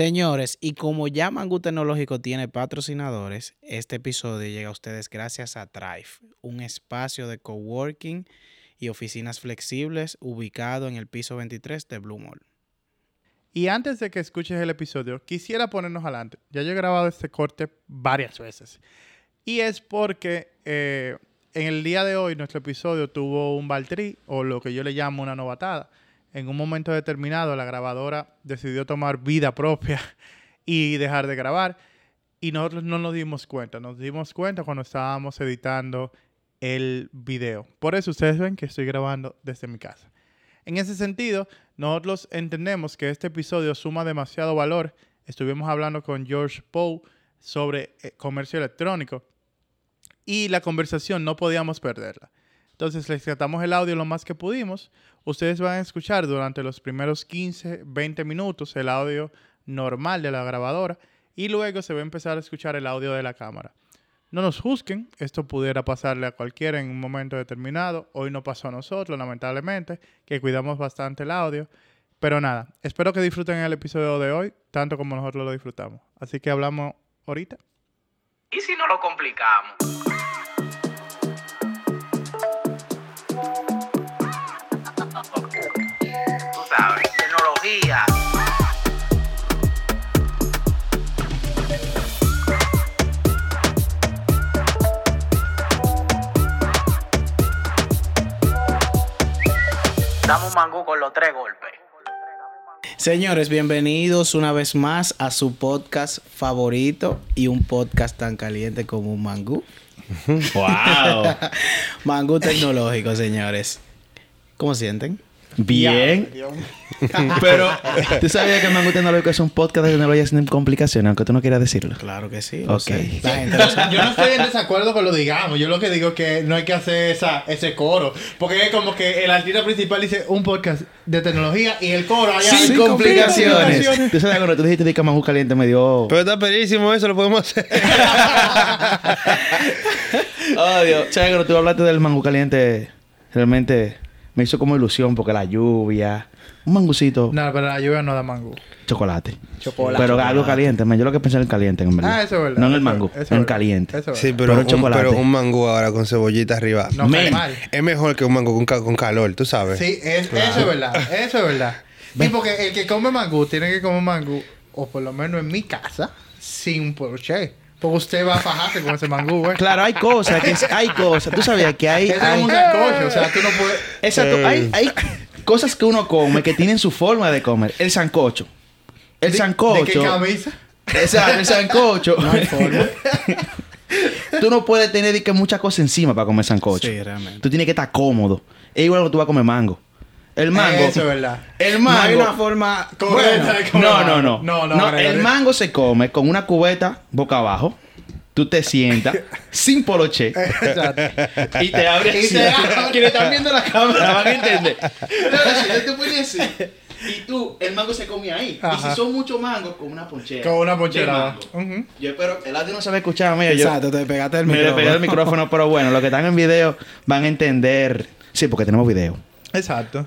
Señores, y como ya Mangú Tecnológico tiene patrocinadores, este episodio llega a ustedes gracias a Thrive, un espacio de coworking y oficinas flexibles ubicado en el piso 23 de Blue Mall. Y antes de que escuches el episodio, quisiera ponernos adelante. Ya yo he grabado este corte varias veces. Y es porque eh, en el día de hoy nuestro episodio tuvo un baltrí, o lo que yo le llamo una novatada. En un momento determinado la grabadora decidió tomar vida propia y dejar de grabar. Y nosotros no nos dimos cuenta. Nos dimos cuenta cuando estábamos editando el video. Por eso ustedes ven que estoy grabando desde mi casa. En ese sentido, nosotros entendemos que este episodio suma demasiado valor. Estuvimos hablando con George Poe sobre eh, comercio electrónico y la conversación no podíamos perderla. Entonces les tratamos el audio lo más que pudimos. Ustedes van a escuchar durante los primeros 15, 20 minutos el audio normal de la grabadora y luego se va a empezar a escuchar el audio de la cámara. No nos juzguen, esto pudiera pasarle a cualquiera en un momento determinado. Hoy no pasó a nosotros, lamentablemente, que cuidamos bastante el audio. Pero nada, espero que disfruten el episodio de hoy, tanto como nosotros lo disfrutamos. Así que hablamos ahorita. ¿Y si no lo complicamos? Damos mangú con los tres golpes. Señores, bienvenidos una vez más a su podcast favorito y un podcast tan caliente como un mangú. ¡Wow! mangú tecnológico, señores. ¿Cómo sienten? Bien. Pero, ¿tú sabías que Mango Tecnológico es un podcast de tecnología sin complicaciones, aunque tú no quieras decirlo? Claro que sí. Ok. lo. Yo no estoy en desacuerdo con lo digamos. Yo lo que digo es que no hay que hacer esa, ese coro. Porque es como que el artista principal dice un podcast de tecnología y el coro allá Sin hay complicaciones. Tú sabes cuando tú dijiste que Mango Caliente me dio... Pero está perísimo eso, lo podemos hacer. Oh, Dios. ¿Sabes cuando tú hablaste del Mango Caliente? Realmente me hizo como ilusión porque la lluvia... Un mangucito, No, pero la lluvia no da mango. chocolate. Chocolate. Pero algo caliente, man. Yo lo que pensé en el caliente, en verdad. Ah, eso es verdad. No en el mango, en el caliente. Eso Sí, pero, Pero un, chocolate. pero un mango ahora con cebollita arriba. No mal. Es mejor que un mango con, ca- con calor, tú sabes. Sí, es- eso es verdad. Eso es verdad. Y porque el que come mangú tiene que comer mangú, o por lo menos en mi casa, sin porche. Porque usted va a fajarse con ese mangú, güey. Claro, hay cosas, que hay cosas. Tú sabías que hay... Eso es hay- un sancocho. O sea, tú no puedes... Exacto, hay, hay cosas que uno come que tienen su forma de comer. El sancocho. El ¿De- sancocho. ¿De qué camisa? Exacto, el sancocho. No hay forma. tú no puedes tener que muchas cosas encima para comer sancocho. Sí, realmente. Tú tienes que estar cómodo. Es igual que tú vas a comer mango. El mango. Eso es verdad. El No hay mango. una forma Correcta de comer No, mango. no, no. No, no, el mango se come con una cubeta boca abajo. Tú te sientas sin poloche. Exacto. Y te abres Y te abres. Quienes están viendo la cámara van a entender. Entonces, tú te pones así. Y tú, el mango se come ahí. Y si son muchos mangos, con una ponchera. Con una ponchera. mango. Ujú. Yo espero, el audio no se va a escuchar, mira, yo Exacto, te pegaste el me le micrófono. pegué el micrófono, pero bueno, los que están en video van a entender. Sí, porque tenemos video. Exacto.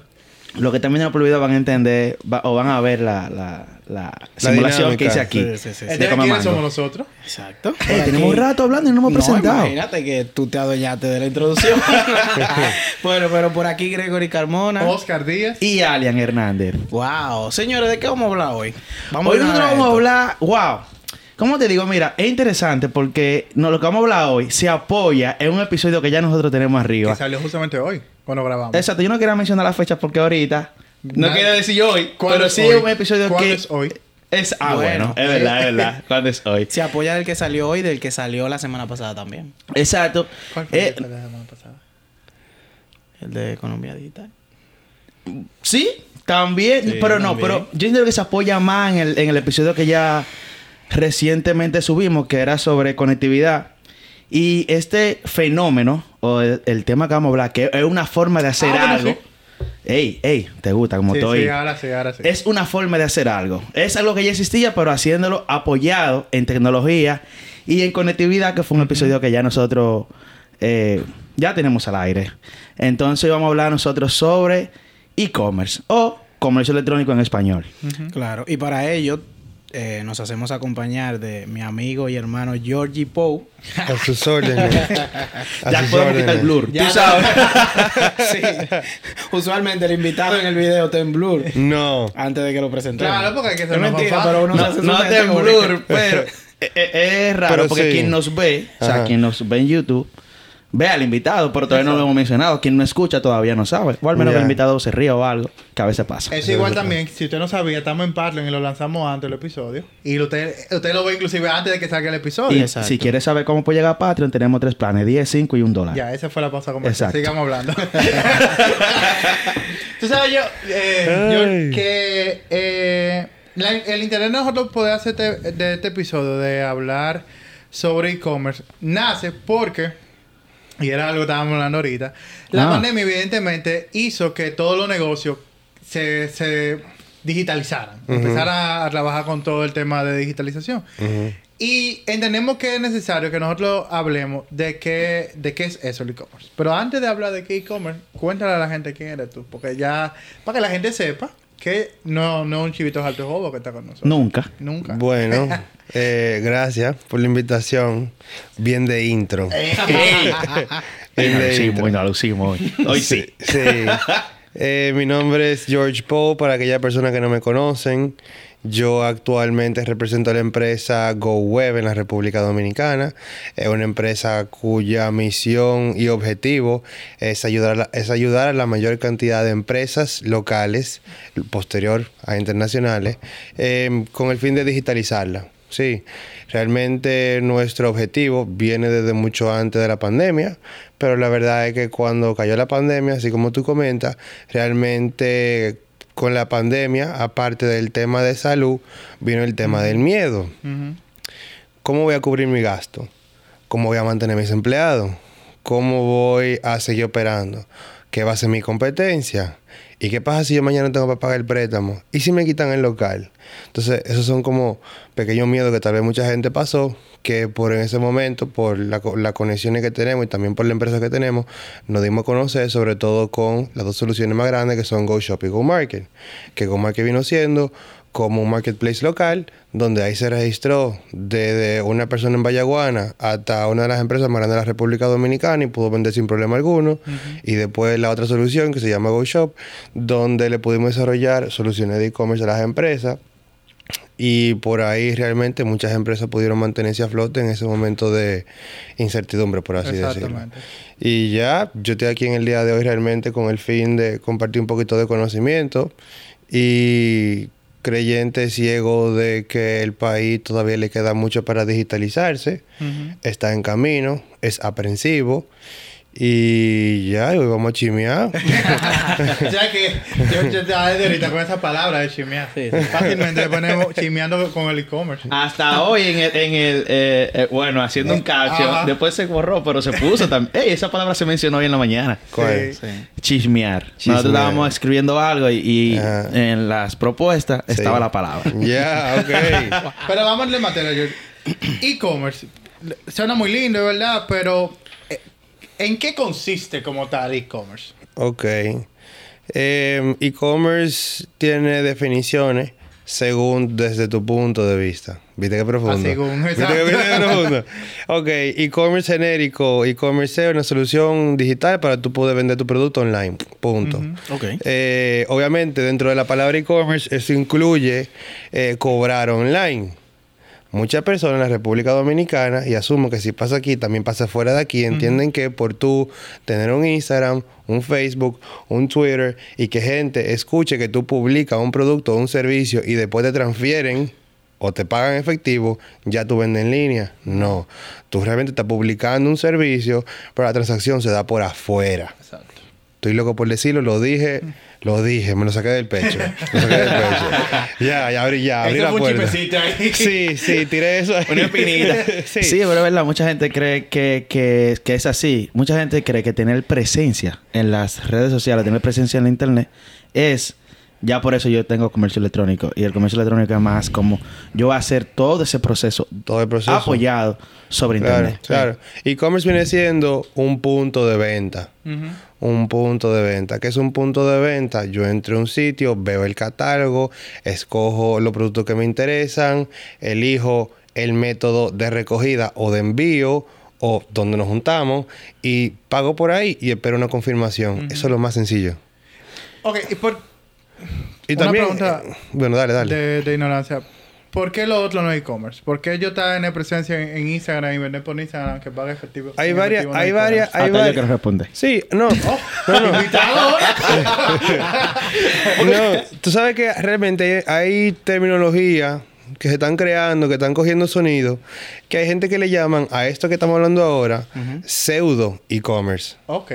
Los que viendo por video van a entender va- o van a ver la, la, la simulación que hice aquí. Sí, sí, sí, sí. de Entonces, comer ¿quiénes somos nosotros? Exacto. Eh, tenemos aquí- rato hablando y no hemos No, presentado. imagínate que tú te adueñaste de la introducción. bueno, pero por aquí Gregory Carmona. Oscar Díaz. Y Alian Hernández. Wow. Señores, ¿de qué vamos a hablar hoy? hoy nosotros vamos a hablar, wow. ¿Cómo te digo? Mira, es interesante porque no, lo que vamos a hablar hoy se apoya en un episodio que ya nosotros tenemos Que arriba. salió justamente hoy, cuando grabamos. Exacto, yo no quería mencionar la fecha porque ahorita no Na- quiero decir hoy, ¿Cuándo pero sí es un episodio ¿Cuándo que es hoy? es ah bueno, Bueno. es verdad, es verdad. ¿Cuándo es hoy? Se apoya del que salió hoy y del que salió la semana pasada también. Exacto. ¿Cuál fue Eh, el de la semana pasada? El de economía digital. Sí, también, Sí, pero no, pero yo entiendo que se apoya más en el, en el episodio que ya recientemente subimos, que era sobre conectividad. Y este fenómeno, o el, el tema que vamos a hablar, que es una forma de hacer Ah, bueno, algo. sí. Ey, ey, te gusta como Sí, estoy. sí, ahora sí, ahora sí. Es una forma de hacer algo. Es algo que ya existía, pero haciéndolo apoyado en tecnología y en conectividad, que fue un episodio que ya nosotros eh, ya tenemos al aire. Entonces vamos a hablar nosotros sobre e-commerce o comercio electrónico en español. Claro. Y para ello, eh, nos hacemos acompañar de mi amigo y hermano Georgie Poe. A sus órdenes. A Ya sus podemos quitar el órdenes. blur. Ya Tú sabes. sí. Usualmente el invitado en el video está en blur No. antes de que lo presentemos. Claro, porque hay que ser Es mentira, pero uno se No, hace su no mente te en blur, pero eh, eh, es raro Pero porque sí. quien nos ve, o sea, quien nos ve en YouTube, ve al invitado, pero todavía no lo hemos mencionado. Quien no escucha todavía no sabe. O al menos que el invitado se ríe o algo, que a veces pasa. Es igual también, si usted no sabía, estamos en Patreon y lo lanzamos antes del episodio. Y usted, usted lo ve inclusive antes de que salga el episodio. Y Exacto. si quieres saber cómo puede llegar a Patreon, tenemos tres planes: 10, 5 y un dólar. Ya, esa fue la pausa comercial. Exacto. Sigamos hablando. Tú sabes, yo, eh, yo que eh, la- el interés de nosotros poder hacer este, de este episodio de hablar sobre e-commerce nace porque, y era algo que estábamos hablando ahorita, la Ah. pandemia evidentemente hizo que todos los negocios se, se digitalizaran, empezaran a, a trabajar con todo el tema de digitalización. Y entendemos que es necesario que nosotros hablemos de qué, de qué es eso el e-commerce. Pero antes de hablar de qué e-commerce, cuéntale a la gente quién eres tú. Porque ya, para que la gente sepa que no, no es un chivito alto jobo que está con nosotros. Nunca. Nunca. Bueno, eh, gracias por la invitación. Bien de intro. Bien de Sí, intro. muy no, lo hicimos hoy. Hoy sí. Sí. Eh, mi nombre es George Poe, para aquellas personas que no me conocen. Yo actualmente represento a la empresa GoWeb en la República Dominicana. Es una empresa cuya misión y objetivo es ayudar a la, es ayudar a la mayor cantidad de empresas locales, posterior a internacionales, eh, con el fin de digitalizarla. Sí, realmente nuestro objetivo viene desde mucho antes de la pandemia, pero la verdad es que cuando cayó la pandemia, así como tú comentas, realmente con la pandemia, aparte del tema de salud, vino el tema del miedo. ¿Cómo voy a cubrir mi gasto? ¿Cómo voy a mantener mis empleados? ¿Cómo voy a seguir operando? ¿Qué va a ser mi competencia? ¿Y qué pasa si yo mañana tengo que pagar el préstamo? ¿Y si me quitan el local? Entonces, esos son como pequeños miedos que tal vez mucha gente pasó, que por en ese momento, por la las conexiones que tenemos y también por la empresa que tenemos, nos dimos a conocer, sobre todo con las dos soluciones más grandes que son GoShop y GoMarket. Que GoMarket vino siendo como un marketplace local, donde ahí se registró desde una persona en Vallaguana hasta una de las empresas más grandes de la República Dominicana y pudo vender sin problema alguno. Y después la otra solución que se llama GoShop, donde le pudimos desarrollar soluciones de e-commerce a las empresas. Y por ahí realmente muchas empresas pudieron mantenerse a flote en ese momento de incertidumbre, por así decirlo. Y ya, yo estoy aquí en el día de hoy realmente con el fin de compartir un poquito de conocimiento y creyente ciego de que el país todavía le queda mucho para digitalizarse, está en camino, es aprensivo y ya, hoy vamos a chimear. o sea que yo, yo estaba desde ahorita con esa palabra de chimear. Sí, sí. Fácilmente le ponemos chimeando con el e-commerce. Hasta hoy en el, en el eh, eh, bueno, haciendo un caption, Ajá. después se borró, pero se puso también. Ey, esa palabra se mencionó hoy en la mañana. ¿Cuál? Sí. Chismear. Nosotros estábamos escribiendo algo y, y Ajá. en las propuestas Sí. estaba la palabra. Ya, ok. Pero vamos a darle materia, George. E-commerce. Suena muy lindo, ¿verdad? Pero, ¿en qué consiste como tal e-commerce? Ok. Em, E-commerce tiene definiciones según desde tu punto de vista. ¿Viste qué profundo? Ah, según, ¿Viste qué, profundo? Ok. E-commerce genérico. E-commerce es una solución digital para tú poder vender tu producto online. Punto. Ok. Eh, obviamente, dentro de la palabra e-commerce, eso incluye eh, cobrar online. Muchas personas en la República Dominicana, y asumo que si pasa aquí, también pasa fuera de aquí, entienden que por tú tener un Instagram, un Facebook, un Twitter, y que gente escuche que tú publicas un producto o un servicio y después te transfieren o te pagan efectivo, ya tú vendes en línea. No. Tú realmente estás publicando un servicio, pero la transacción se da por afuera. Exacto. Estoy loco por decirlo, lo dije, lo dije, me lo saqué del pecho. Lo saqué del pecho. Ya, ya abrí, ya, abrí Eso la puerta. ahí. Sí, sí, tiré eso. ahí. Una espinita. sí. Sí, pero es verdad, mucha gente cree que, que, que es así. Mucha gente cree que tener presencia en las redes sociales, tener presencia en la internet, es Ya por eso yo tengo comercio electrónico. Y el comercio electrónico es más como yo voy a hacer todo ese proceso, Todo el proceso. apoyado sobre Claro, internet. claro. E-commerce viene siendo un punto de venta. Ujú. Un punto de venta. ¿Qué es un punto de venta? Yo entro a un sitio, veo el catálogo, escojo los productos que me interesan, elijo el método de recogida o de envío o donde nos juntamos y pago por ahí y espero una confirmación. Eso es lo más sencillo. Ok, y por, Y Una también... pregunta eh, bueno, dale, dale. de, de ignorancia. ¿Por qué lo otro no es e-commerce? ¿Por qué yo tener presencia en, en Instagram y vender por Instagram que paga efectivo? Hay en varias- no hay varias- hay Hasta yo varias- quiero responder. Sí, no. Oh, invitado ahora. No, tú sabes que realmente hay terminología que se están creando, que están cogiendo sonido, que hay gente que le llaman a esto que estamos hablando ahora pseudo e-commerce. ok.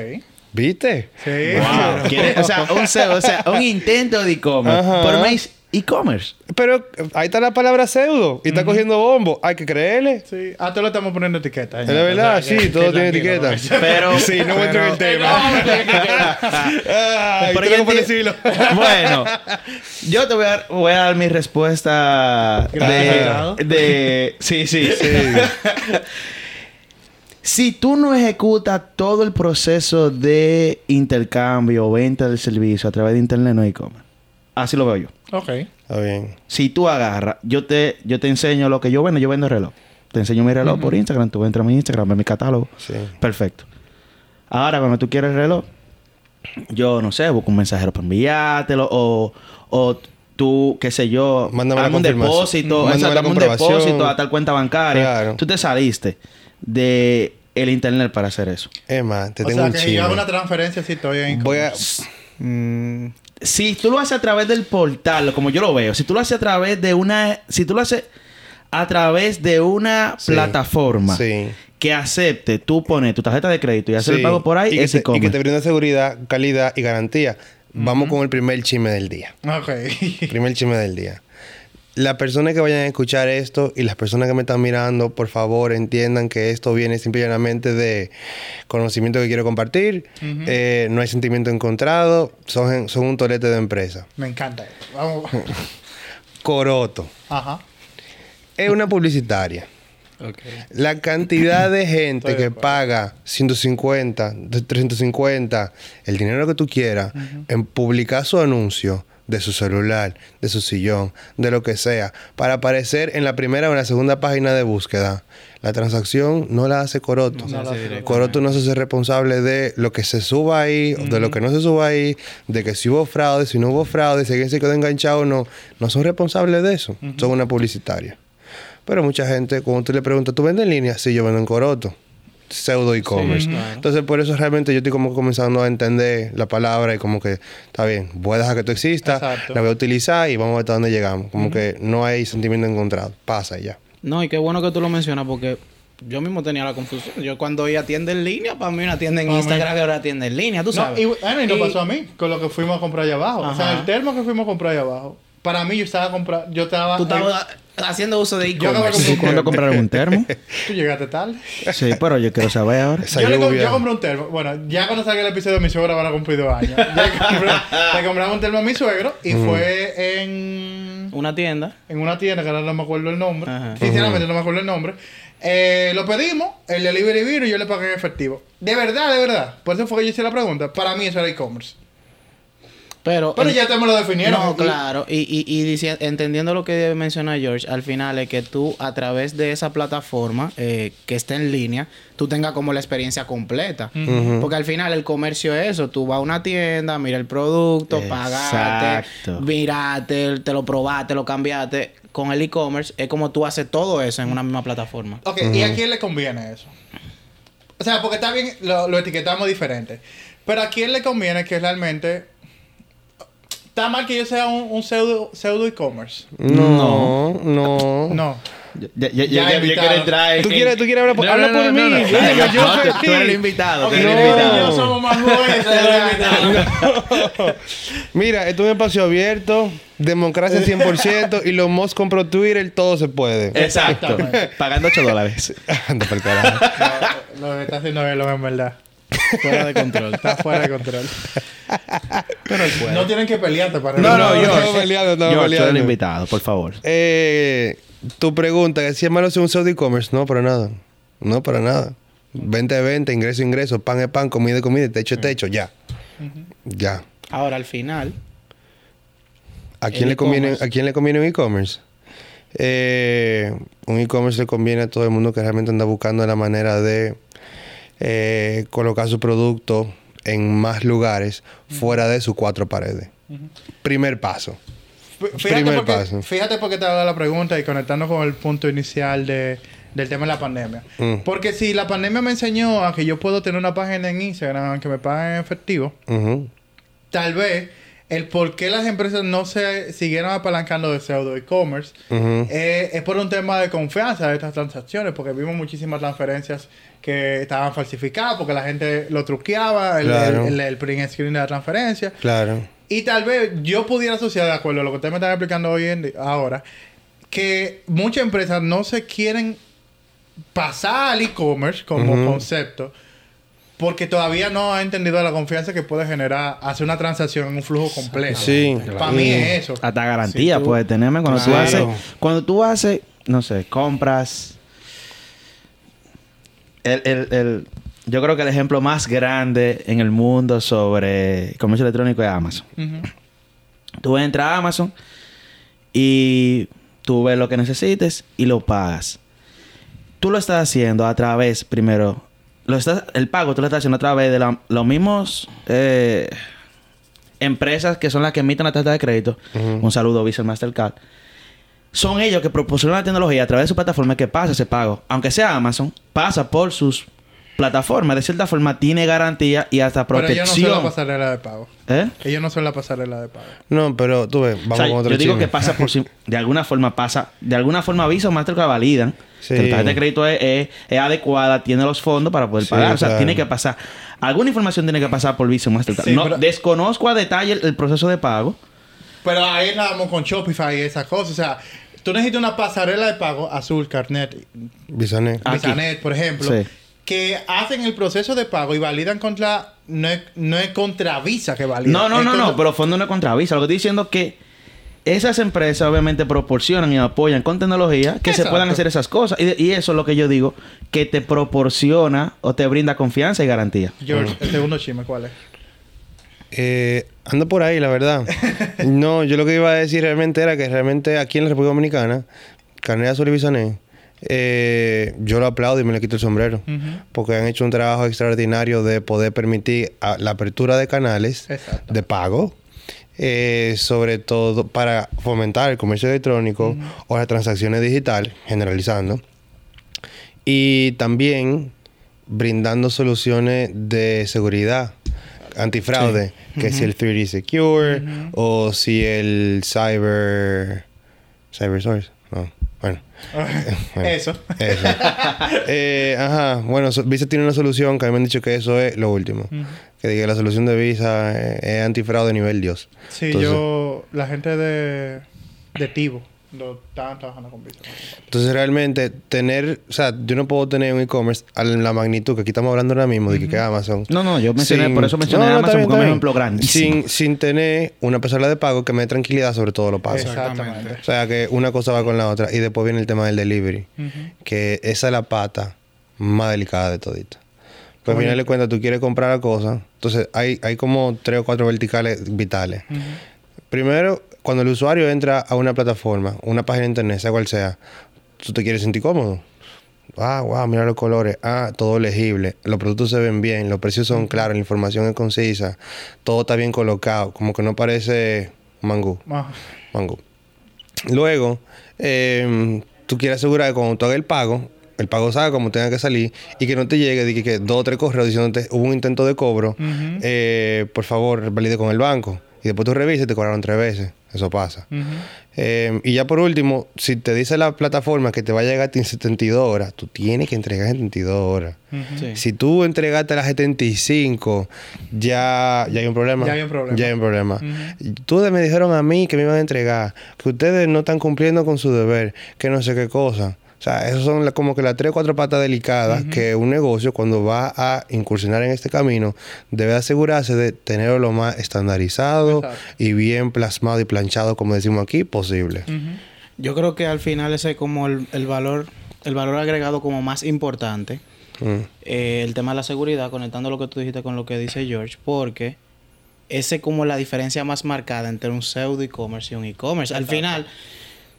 ¿Viste? Sí. O sea, un, o sea, un intento de e-commerce. Por más e-commerce. Pero eh, ahí está la palabra pseudo y está cogiendo bombo. Hay que creerle. Sí. Ah, te lo estamos poniendo etiqueta. Es de verdad, sí, todo tiene etiqueta. Pero, Sí, no entro en el tema. Ay, Pero tengo yo por enti- decirlo. bueno, yo te voy a, dar, voy a dar mi respuesta Gracias. de, de... Sí, sí. si tú no ejecutas todo el proceso de intercambio o venta del servicio a través de internet, no hay e-commerce. Así lo veo yo. Ok. Está bien. Si tú agarras, yo te, yo te enseño lo que yo vendo, yo vendo reloj. Te enseño mi reloj por Instagram, tú entras a mi Instagram, ves mi catálogo. Sí. Perfecto. Ahora, cuando tú quieres el reloj, yo no sé, busco un mensajero para enviártelo o, o tú, qué sé yo, Mándame un depósito, Mándame un depósito a tal cuenta bancaria. Claro. Tú te saliste de el internet para hacer eso. Es más, te O tengo sea, un que yo hago una transferencia si estoy en Voy a... Mm, Si tú lo haces a través del portal, como yo lo veo, si tú lo haces a través de una, si tú lo haces a través de una Sí. plataforma Sí. que acepte, tú pones tu tarjeta de crédito y hacer el pago por ahí, y que, es te, y que te brinda seguridad, calidad y garantía. Vamos con el primer chisme del día. ok. Primer chisme del día. Las personas que vayan a escuchar esto y las personas que me están mirando, por favor, entiendan que esto viene simplemente de conocimiento que quiero compartir. Eh, no hay sentimiento encontrado. Son, son un tolete de empresa. Me encanta. Vamos. Coroto. Ajá. Es una publicitaria. La cantidad de gente que paga 150, 350, el dinero que tú quieras, en publicar su anuncio de su celular, de su sillón, de lo que sea, para aparecer en la primera o en la segunda página de búsqueda. La transacción no la hace Coroto. No la hace Coroto no se hace responsable de lo que se suba ahí, o de lo que no se suba ahí, de que si hubo fraude, si no hubo fraude, si alguien se quedó enganchado o no. No son responsables de eso. Son una publicitaria. Pero mucha gente, cuando tú le preguntas, ¿tú vendes en línea? Sí, yo vendo en Coroto. Pseudo e-commerce. Entonces, por eso realmente yo estoy como comenzando a entender la palabra y como que, está bien, voy a dejar que esto exista, Exacto. la voy a utilizar y vamos a ver hasta dónde llegamos. Como que no hay sentimiento encontrado. Pasa y ya. No, y qué bueno que tú lo mencionas porque yo mismo tenía la confusión. Yo cuando iba a tienda en línea, para mí una tienda en. Instagram y ahora tienda en línea, tú No, sabes. y bueno, y no Y- pasó a mí con lo que fuimos a comprar allá abajo. O sea, el termo que fuimos a comprar allá abajo. Para mí, yo estaba comprando. Yo estaba. Tú estabas haciendo uso de Yo acabo de e-commerce. comprar ¿Cuándo compraron un termo? Tú llegaste tarde. Sí, pero yo quiero saber ahora. Esa Yo, le com- yo compré un termo. Bueno, ya cuando salga el episodio, mi suegra van a cumplir dos años. Ya le compré, le compramos un termo a mi suegro y fue en, Una tienda. en una tienda que ahora no me acuerdo el nombre. Ajá. Sinceramente, no me acuerdo el nombre. Eh, lo pedimos, el delivery vino y yo le pagué en efectivo. De verdad, de verdad. Por eso fue que yo hice la pregunta. Para mí eso era e-commerce. Pero, Pero en- ya te me lo definieron. No, claro. Y, y, y dici- entendiendo lo que menciona George, al final es que tú, a través de esa plataforma eh, que está en línea, tú tengas como la experiencia completa. Porque al final el comercio es eso. Tú vas a una tienda, mira el producto, pagaste, miraste, te lo probaste, lo cambiaste. Con el e-commerce es como tú haces todo eso en una misma plataforma. Ok, ¿y a quién le conviene eso? O sea, porque está bien, lo, lo etiquetamos diferente. Pero a quién le conviene que realmente. Está mal que yo sea un, un pseudo, pseudo e-commerce. No, no. No. Ya, ya, Ya invitado. ¿Tú quieres, tú quieres hablar por, No, habla no, por no, mí? no, no. Yo tú- eres el invitado. Ok, tú eres el tú y invitado. yo somos más nuevos de invitado. Mira, esto es un espacio abierto, democracia 100% y los Moss compró Twitter, todo se puede. Exacto. Pagando 8 dólares. Anda pa'l carajo. Lo que está haciendo él en verdad. Fuera de control. Está fuera de control. Pero él puede. No tienen que pelearte para No, no, yo estaba peleando, estaba George, tú eres el peleando. invitado, por favor. Eh, tu pregunta, que si es malo ser un e-commerce, no, para nada. No, para nada. Venta de venta, ingreso, ingreso, pan es pan, comida es comida, techo es techo, ya. Ya. Ahora, al final, ¿A El quién, le conviene, e-commerce. ¿A quién le conviene un e-commerce? Eh, un e-commerce le conviene a todo el mundo que realmente anda buscando la manera de eh, colocar su producto en más lugares fuera de sus cuatro paredes. Primer paso. Fíjate Primer porque, paso. fíjate porque te hago la pregunta y conectando con el punto inicial de, del tema de la pandemia. Mm. Porque si la pandemia me enseñó a que yo puedo tener una página en Instagram que me paguen en efectivo, tal vez el por qué las empresas no se siguieron apalancando de pseudo e-commerce eh, es por un tema de confianza de estas transacciones, porque vimos muchísimas transferencias que estaban falsificadas, porque la gente lo truqueaba, el, Claro. el, el- el print screen de la transferencia. Claro. Y tal vez yo pudiera asociar, de acuerdo a lo que ustedes me están explicando hoy en ahora, que muchas empresas no se quieren pasar al e-commerce como concepto porque todavía no ha entendido la confianza que puede generar hacer una transacción en un flujo completo. Sí. Para mí es eso. Hasta garantía Si tú- puede tenerme cuando tú haces, cuando tú haces, no sé, compras. El, el, el- yo creo que el ejemplo más grande en el mundo sobre comercio electrónico es Amazon. Ujú. Tú entras a Amazon y tú ves lo que necesites y lo pagas. Tú lo estás haciendo a través, primero, lo estás, el pago tú lo estás haciendo a través de la- los mismos eh, empresas que son las que emiten la tarjeta de crédito. Un saludo, Visa Mastercard. Son ellos que proporcionan la tecnología a través de su plataforma que pasa ese pago. Aunque sea Amazon, pasa por sus plataformas. De cierta forma, tiene garantía y hasta Pero ellos no son la protección. pasarela de pago. ¿Eh? Ellos no son la pasarela de pago. No, pero tú ves, vamos O sea, con otro yo digo chisme. que pasa por si de alguna forma pasa, de alguna forma Visa o Mastercard validan Sí. que la tarjeta de crédito es, es- es adecuada, tiene los fondos para poder Sí, pagar. O sea, claro. tiene que pasar. Alguna información tiene que pasar por Visa o Mastercard. Sí, no, pero- Desconozco a detalle el, el proceso de pago. Pero ahí vamos con Shopify y esas cosas. O sea, tú necesitas una pasarela de pago azul, Carnet, Bisané. Aquí. Bisanet, por ejemplo, Sí. Que hacen el proceso de pago y validan contra. No es, no es contra Visa que valida. No, no, es no, contra- no, pero fondo no es contra Visa. Lo que estoy diciendo es que esas empresas obviamente proporcionan y apoyan con tecnología que se puedan hacer esas cosas. Y, y eso es lo que yo digo, que te proporciona o te brinda confianza y garantía. George, el segundo chisme, ¿cuál es? Eh, ando por ahí, la verdad. no, yo lo que iba a decir realmente era que realmente aquí en la República Dominicana, y Bisané, eh, yo lo aplaudo y me le quito el sombrero. Porque han hecho un trabajo extraordinario de poder permitir a- la apertura de canales Exacto. de pago. eh, sobre todo para fomentar el comercio electrónico o las transacciones digitales, generalizando. Y también brindando soluciones de seguridad, antifraude, que si el 3D Secure o si el Cyber... CyberSource, no, bueno. Bueno, Eso. Eso. Eh, ajá, bueno, so- Visa tiene una solución que a mí me han dicho que eso es lo último. Que diga la solución de Visa eh, es antifraude nivel Dios. Sí, Entonces- yo. La gente de. De Tivo. Lo estaban trabajando con Visa. Entonces realmente tener, o sea, yo no puedo tener un e-commerce a la magnitud que aquí estamos hablando ahora mismo de que queda Amazon. No, no, yo mencioné, Sin- por eso mencioné No, no, Amazon está bien, porque es un está ejemplo grandísimo. Sin, sin tener una pasarela de pago que me dé tranquilidad sobre todo lo pago. Exactamente. O sea que una cosa va con la otra y después viene el tema del delivery, que esa es la pata más delicada de todita. Pues al final de cuentas tú quieres comprar la cosa, entonces hay, hay como tres o cuatro verticales vitales. Primero, cuando el usuario entra a una plataforma, una página de internet, sea cual sea, tú te quieres sentir cómodo. Ah, wow, mira los colores. Ah, todo legible. Los productos se ven bien, los precios son claros, la información es concisa, todo está bien colocado, como que no parece mangú. Ah. Luego, eh, tú quieres asegurar que cuando tú hagas el pago, el pago salga como tenga que salir y que no te llegue de que, que dos o tres correos diciéndote hubo un intento de cobro, eh, por favor, valide con el banco. Y después tú revisas y te cobraron tres veces. Eso pasa. Eh, y ya por último, si te dice la plataforma que te va a llegar en 72 horas, tú tienes que entregar en 72 horas. Sí. Si tú entregaste a las 75, ya, ya hay un problema. Ya hay un problema. Ya hay un problema. Tú me dijeron a mí que me iban a entregar, que ustedes no están cumpliendo con su deber, que no sé qué cosa. O sea, esas son la- como que las tres o cuatro patas delicadas que un negocio, cuando va a incursionar en este camino, debe asegurarse de tenerlo lo más estandarizado Exacto. y bien plasmado y planchado, como decimos aquí, posible. Yo creo que al final ese es como el, el valor, el valor agregado como más importante. Mm. eh, el tema de la seguridad, conectando lo que tú dijiste con lo que dice George, porque ese es como la diferencia más marcada entre un pseudo e-commerce y un e-commerce. Al final,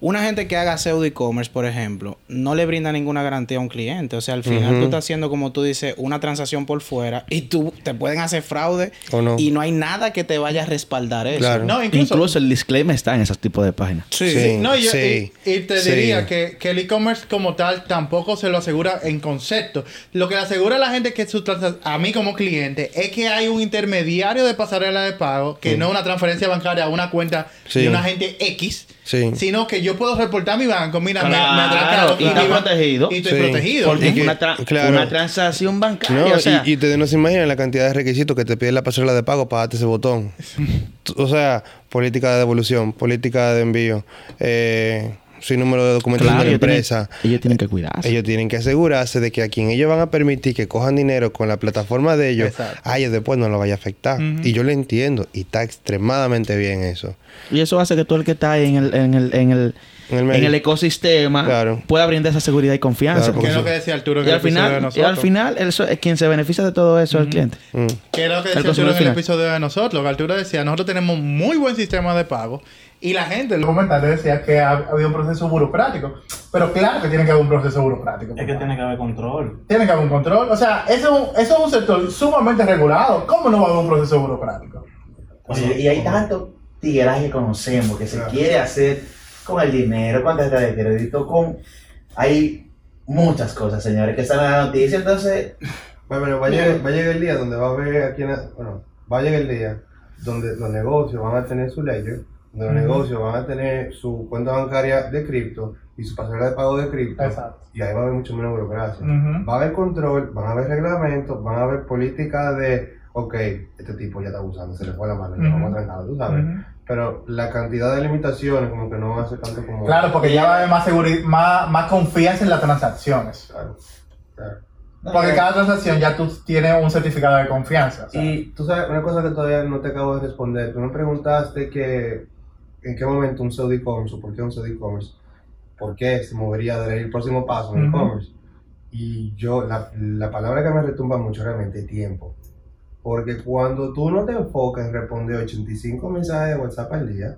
una gente que haga pseudo e-commerce, por ejemplo, no le brinda ninguna garantía a un cliente. O sea, al final Ujú. tú estás haciendo, como tú dices, una transacción por fuera y tú te pueden hacer fraude ¿O no? y no hay nada que te vaya a respaldar eso. Claro. No, incluso, Incluso, el disclaimer está en esos tipos de páginas. Sí. Sí. No, y, yo- Sí, y- y te sí. diría que, que el e-commerce como tal tampoco se lo asegura en concepto. Lo que le asegura a la gente que su a mí como cliente es que hay un intermediario de pasarela de pago, que no es una transferencia bancaria a una cuenta Sí. de una gente X, Sí. sino que yo puedo reportar mi banco. Mira, me- me, Claro, atracaron y está mi ban- protegido. Y estoy Sí. protegido. Porque Y que- una, tra- claro. una transacción bancaria. No, o sea, y, y ustedes no se imaginan la cantidad de requisitos que te pide la pasarela de pago para darte ese botón. O sea, política de devolución, política de envío, eh, sin número de documentación claro, de la ellos tienen- empresa. ellos tienen que cuidarse. Ellos tienen que asegurarse de que a quien ellos van a permitir que cojan dinero con la plataforma de ellos, Exacto. a ellos después no lo vaya a afectar. Y yo lo entiendo. Y está extremadamente bien eso. Y eso hace que todo el que está ahí en el, en el, en el, En el en el ecosistema Claro. pueda brindar esa seguridad y confianza. Claro, Que porque es lo que decía Arturo en y, al episodio de final, y nosotros. al final, eso, es quien se beneficia de todo eso es el cliente. Mm. Que era lo que El decía Arturo consumidor en el final. episodio de nosotros. Que Arturo decía, nosotros tenemos muy buen sistema de pago. Y la gente en los comentarios decía que ha, ha habido un proceso burocrático. Pero claro que tiene que haber un proceso burocrático. Es que tiene que haber control. Tiene que haber un control. O sea, eso, es un- eso es un sector sumamente regulado. ¿Cómo no va a haber un proceso burocrático? Oye, y hay tanto tigueraje que conocemos que se quiere hacer con el dinero, con tarjeta de crédito, con... Hay muchas cosas, señores, que están en la noticia, entonces... Bueno, pero va a, llegar, va a llegar el día donde va a haber aquí en la- bueno, va a llegar el día donde los negocios van a tener su ledger, donde los negocios van a tener su cuenta bancaria de cripto y su pasarela de pago de cripto. Exacto. Y ahí va a haber mucho menos burocracia. Va a haber control, van a haber reglamentos, van a haber políticas de, ok, este tipo ya está abusando, se le fue la mano, ya vamos a trancarlo, tú sabes. Pero la cantidad de limitaciones como que no van a ser tanto como... Claro, porque ya va a haber más, seguri- más, más confianza en las transacciones. Claro, claro. Porque cada transacción ya tú tienes un certificado de confianza. Y tú sabes, una cosa que todavía no te acabo de responder. Tú me preguntaste que en qué momento un pseudo e-commerce o por qué un pseudo e-commerce, por qué se movería del próximo paso en Ujú. e-commerce. Y yo, la, la palabra que me retumba mucho realmente es tiempo. Porque cuando tú no te enfocas en responder 85 mensajes de WhatsApp al día,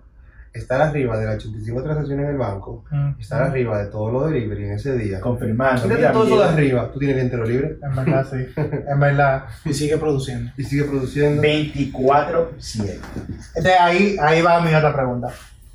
estar arriba de las 85 transacciones en el banco, Mm. estar arriba de todo lo delivery en ese día. Confirmando. Quítate todo eso de arriba, tú tienes el entero libre En verdad, sí. En verdad. Y sigue produciendo. y sigue produciendo. 24-7. De ahí, ahí va mi otra pregunta.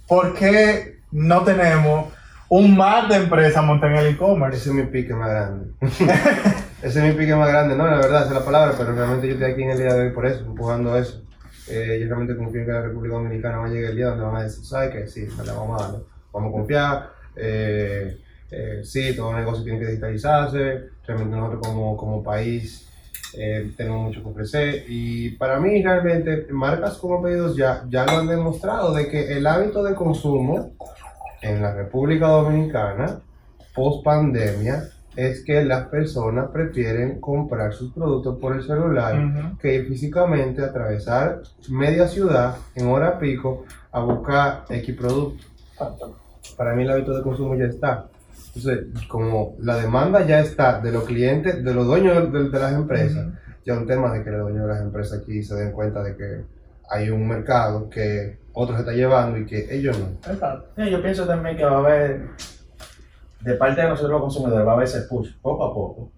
¿Por qué no tenemos un mar de empresas montadas en el e-commerce? Ese es mi pique más grande. Ese es mi pique más grande, no, la verdad, esa es la palabra, pero realmente yo estoy aquí en el día de hoy por eso, empujando eso. Eh, yo realmente confío en que la República Dominicana va a llegar el día donde van a decir, ¿sabes qué? Sí, la vamos a dar, vamos a confiar. Eh, eh, sí, todo negocio tiene que digitalizarse. Realmente nosotros como, como país eh, tenemos mucho que ofrecer. Y para mí, realmente, marcas como Pedidos Ya ya lo han demostrado de que el hábito de consumo en la República Dominicana, post pandemia, es que las personas prefieren comprar sus productos por el celular Ujú. que ir físicamente atravesar media ciudad en hora pico a buscar X producto. Para mí el hábito de consumo ya está. Entonces, como la demanda ya está de los clientes, de los dueños de, de las empresas, ya es un tema de que los dueños de las empresas aquí se den cuenta de que hay un mercado que otros está llevando y que ellos no. Exacto. Yo pienso también que va a haber, de parte de nosotros los consumidores, va a haber ese push poco a poco,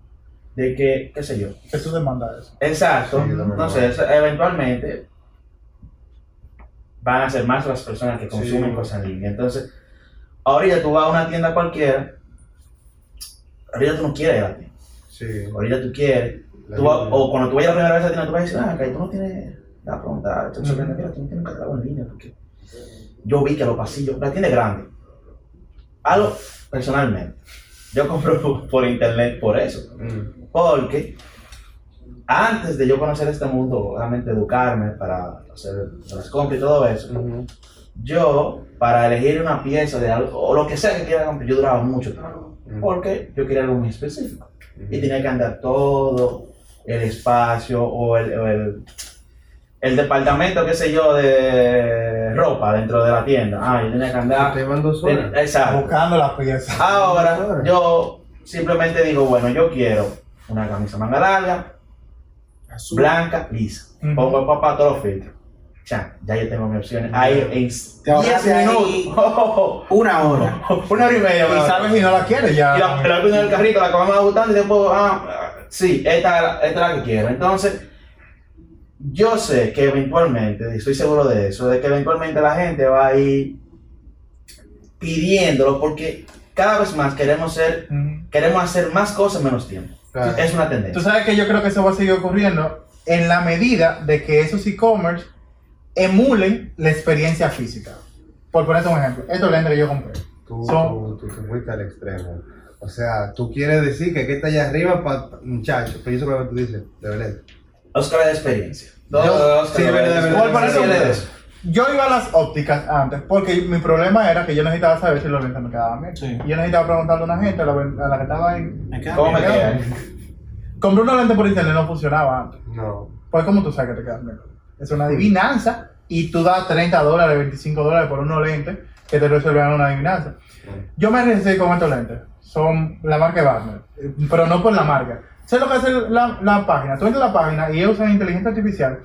de que, qué sé yo, ¿Qué tú demandas eso? Exacto. Sí, no sé, eventualmente van a ser más las personas que consumen Sí. cosas en línea. Entonces, ahorita tú vas a una tienda cualquiera, ahorita tú no quieres ir a la tienda. Sí. Ahorita tú quieres, tú vas- o cuando tú vayas la primera vez a la tienda, tú vas a decir, ah, ok, tú no tienes la pregunta, tú no tienes un catálogo en línea, porque yo vi que los pasillos, la tienda es grande. Algo, personalmente, yo compro por, internet por eso. Mm. Porque antes de yo conocer este mundo, realmente educarme para hacer las compras y todo eso, yo, para elegir una pieza de algo, o lo que sea que quiera comprar, yo duraba mucho tiempo. porque yo quería algo muy específico. Y tenía que andar todo el espacio o el, o el, el departamento, qué sé yo, de ropa dentro de la tienda. Ah, yo tenía que andar. Te van dos horas. ten- Exacto. Buscando las piezas. Ahora, yo simplemente digo, bueno, yo quiero una camisa manga larga, blanca, lisa. Ujú. Pongo el papá todos los filtros. Ya, ya yo tengo mis opciones. Ahí en Te 10 ahorraste ahí minutos. Una hora. Una hora y media. me Y la- sabes si no la quieres ya. y la, la puse en el carrito, la que más me gustando y después, ah, ah, sí, esta, esta es la que quiero. Entonces, yo sé que eventualmente, y estoy seguro de eso, de que eventualmente la gente va a ir pidiéndolo porque cada vez más queremos ser, Ujú. queremos hacer más cosas en menos tiempo. Claro. Es una Tú tendencia. sabes que yo creo que eso va a seguir ocurriendo en la medida de que esos e-commerce emulen la experiencia física. Por ponerte un ejemplo, estos lentes que yo compré. Tú, Son- tú, tú te fuiste al extremo. O sea, tú quieres decir que aquí está allá arriba para muchachos. Pero yo sé lo que tú dices, de verdad. Oscar de experiencia. Todo Yo- Oscar sí, de verdad, experiencia. verdad. De eso. Yo iba a las ópticas antes porque mi problema era que yo necesitaba saber si los lentes me quedaban bien. Sí. Y yo necesitaba preguntarle a una gente, a la, a la que estaba ahí. Me ¿Cómo me bien. queda? Compré unos lentes por internet, no funcionaba antes. No. Pues, ¿cómo tú sabes que te quedan bien? Es una adivinanza y tú das 30 dólares, 25 dólares por unos lentes que te resuelven una adivinanza. Yo me arriesgué con estos lentes. Son la marca Barner, eh, pero no por la marca. ¿Sabes lo que hace la, la página? Tú entras a la página y ellos usan inteligencia artificial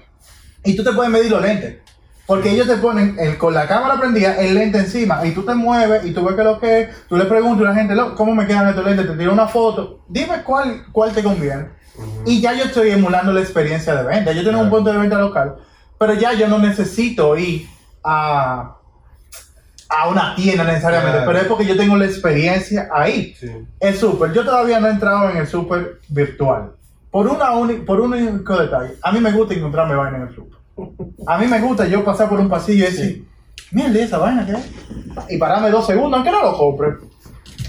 y tú te puedes medir los lentes. Porque ellos te ponen el- con la cámara prendida el lente encima y tú te mueves y tú ves que lo que es. Tú le preguntas a la gente, "Lo- ¿cómo me quedan estos lentes? Te tira una foto. Dime cuál, cuál te conviene. Y ya yo estoy emulando la experiencia de venta. Yo tengo un punto de venta local, pero ya yo no necesito ir a, a una tienda necesariamente, Claro. pero es porque yo tengo la experiencia ahí. Sí. El súper, yo todavía no he entrado en el súper virtual. Por, una uni- por un único detalle, a mí me gusta encontrarme vaina en el súper. A mí me gusta yo pasar por un pasillo y decir, mierda, esa vaina que es. Y pararme dos segundos, aunque no lo compre.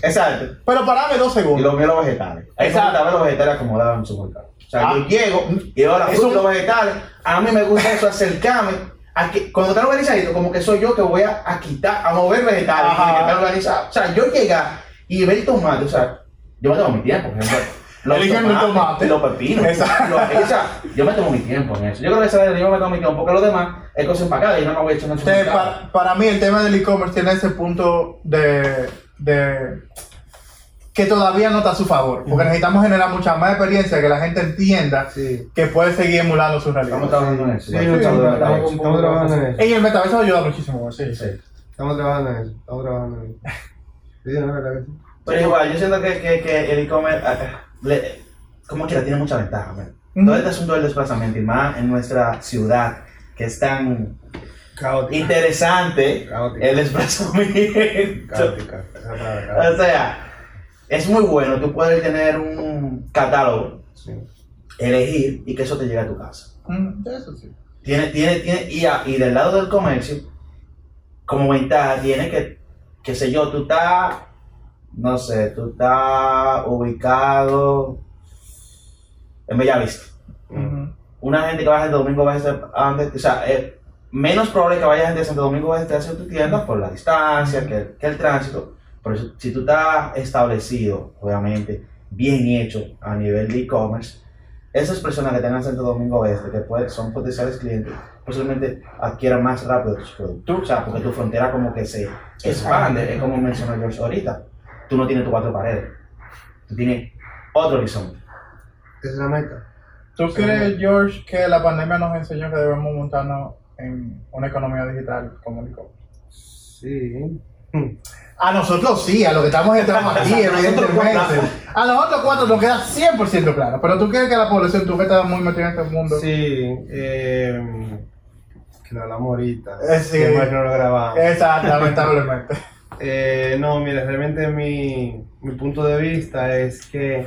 Exacto. Pero pararme dos Y segundos. los míos los vegetales. Hay Exacto. los vegetales acomodados en su mercado. O sea, Ah. yo llego y la fruta y un- los vegetales. A mí me gusta eso, acercarme. A que, cuando están organizaditos, como que soy yo que voy a, a quitar, a mover vegetales que están organizados. O sea, yo llegar y ver tomate, o sea, yo me tomo mi tiempo, por ejemplo. Eligiendo el tomate. los pepinos. Exacto. Los- o sea, yo me tomo mi tiempo en eso. Yo creo que esa yo me tomo mi tiempo, porque lo demás es cosa empacada y yo no me voy a echar en el Te- supermercado. pa- para mí el tema del e-commerce tiene ese punto de, de que todavía no está a su favor, porque necesitamos generar mucha más experiencia, que la gente entienda Sí. que puede seguir emulando su realidad. Estamos trabajando en eso. Sí, estamos, trabajando en eso. Y el metaverso ayuda muchísimo, sí. Sí. Estamos trabajando en eso. Estamos trabajando en eso. Sí, no, la verdad que sí. Pero igual, yo siento que, que, que el e-commerce, ah, le- como quiera, tiene mucha ventaja. man. Ujú. Todo este asunto del desplazamiento y más en nuestra ciudad, que es tan Caótica. interesante Caótica. el desplazamiento. Caótica. O sea, es muy bueno tú puedes tener un catálogo, Sí. elegir y que eso te llegue a tu casa. Mm, Eso sí. Tiene, tiene, tiene, y, a- y del lado del comercio, como ventaja, tiene que, qué sé yo, tú estás, no sé, tú estás ubicado en Bellavista. Ujú. Una gente que vaya de domingo va a ser, a donde- o sea, es menos probable que vaya gente de Santo Domingo va a estar hacia tu tienda por la distancia, que, que el tránsito. Pero si, si tú estás establecido, obviamente, bien hecho a nivel de e-commerce, esas personas que tengan Santo Domingo Oeste, que pueden- son potenciales clientes, posiblemente adquieran más rápido tus productos. O sea, porque tu frontera como que se expande, es como mencionó George ahorita. Tú no tienes tus cuatro paredes, tú tienes otro horizonte. Esa es la meta. ¿Tú crees, George, que la pandemia nos enseñó que debemos montarnos en una economía digital como el e-commerce? Sí. A nosotros sí, a los que estamos entrando aquí, evidentemente. A nosotros cuatro nos queda 100% claro. Pero tú crees que la población, tú que estás muy metida en este mundo, Sí. Eh, que lo hablamos ahorita. Eh, sí. Que más que no lo grabamos. Exacto, lamentablemente. Eh, no, mira, realmente mi, mi punto de vista es que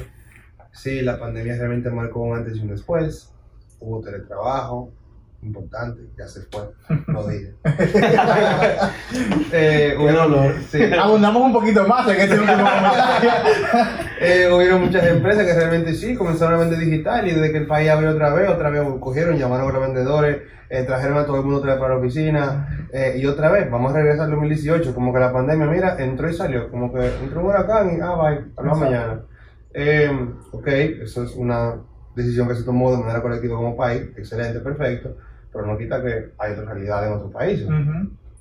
sí, la pandemia realmente marcó un antes y un después. Hubo teletrabajo, importante, ya se fue, lo dije. eh, sí. Abundamos un poquito más en este último comentario. Eh, hubieron muchas empresas que realmente sí comenzaron a vender digital y desde que el país abrió otra vez, otra vez cogieron, llamaron a los vendedores eh, trajeron a todo el mundo otra vez para la oficina, eh, y otra vez, vamos a regresar al 2018, como que la pandemia, mira, entró y salió, como que entró un huracán y, ah, bye, hablamos mañana. Ok, eso es una decisión que se tomó de manera colectiva como país, excelente, perfecto, pero no quita que hay otras realidades en otros países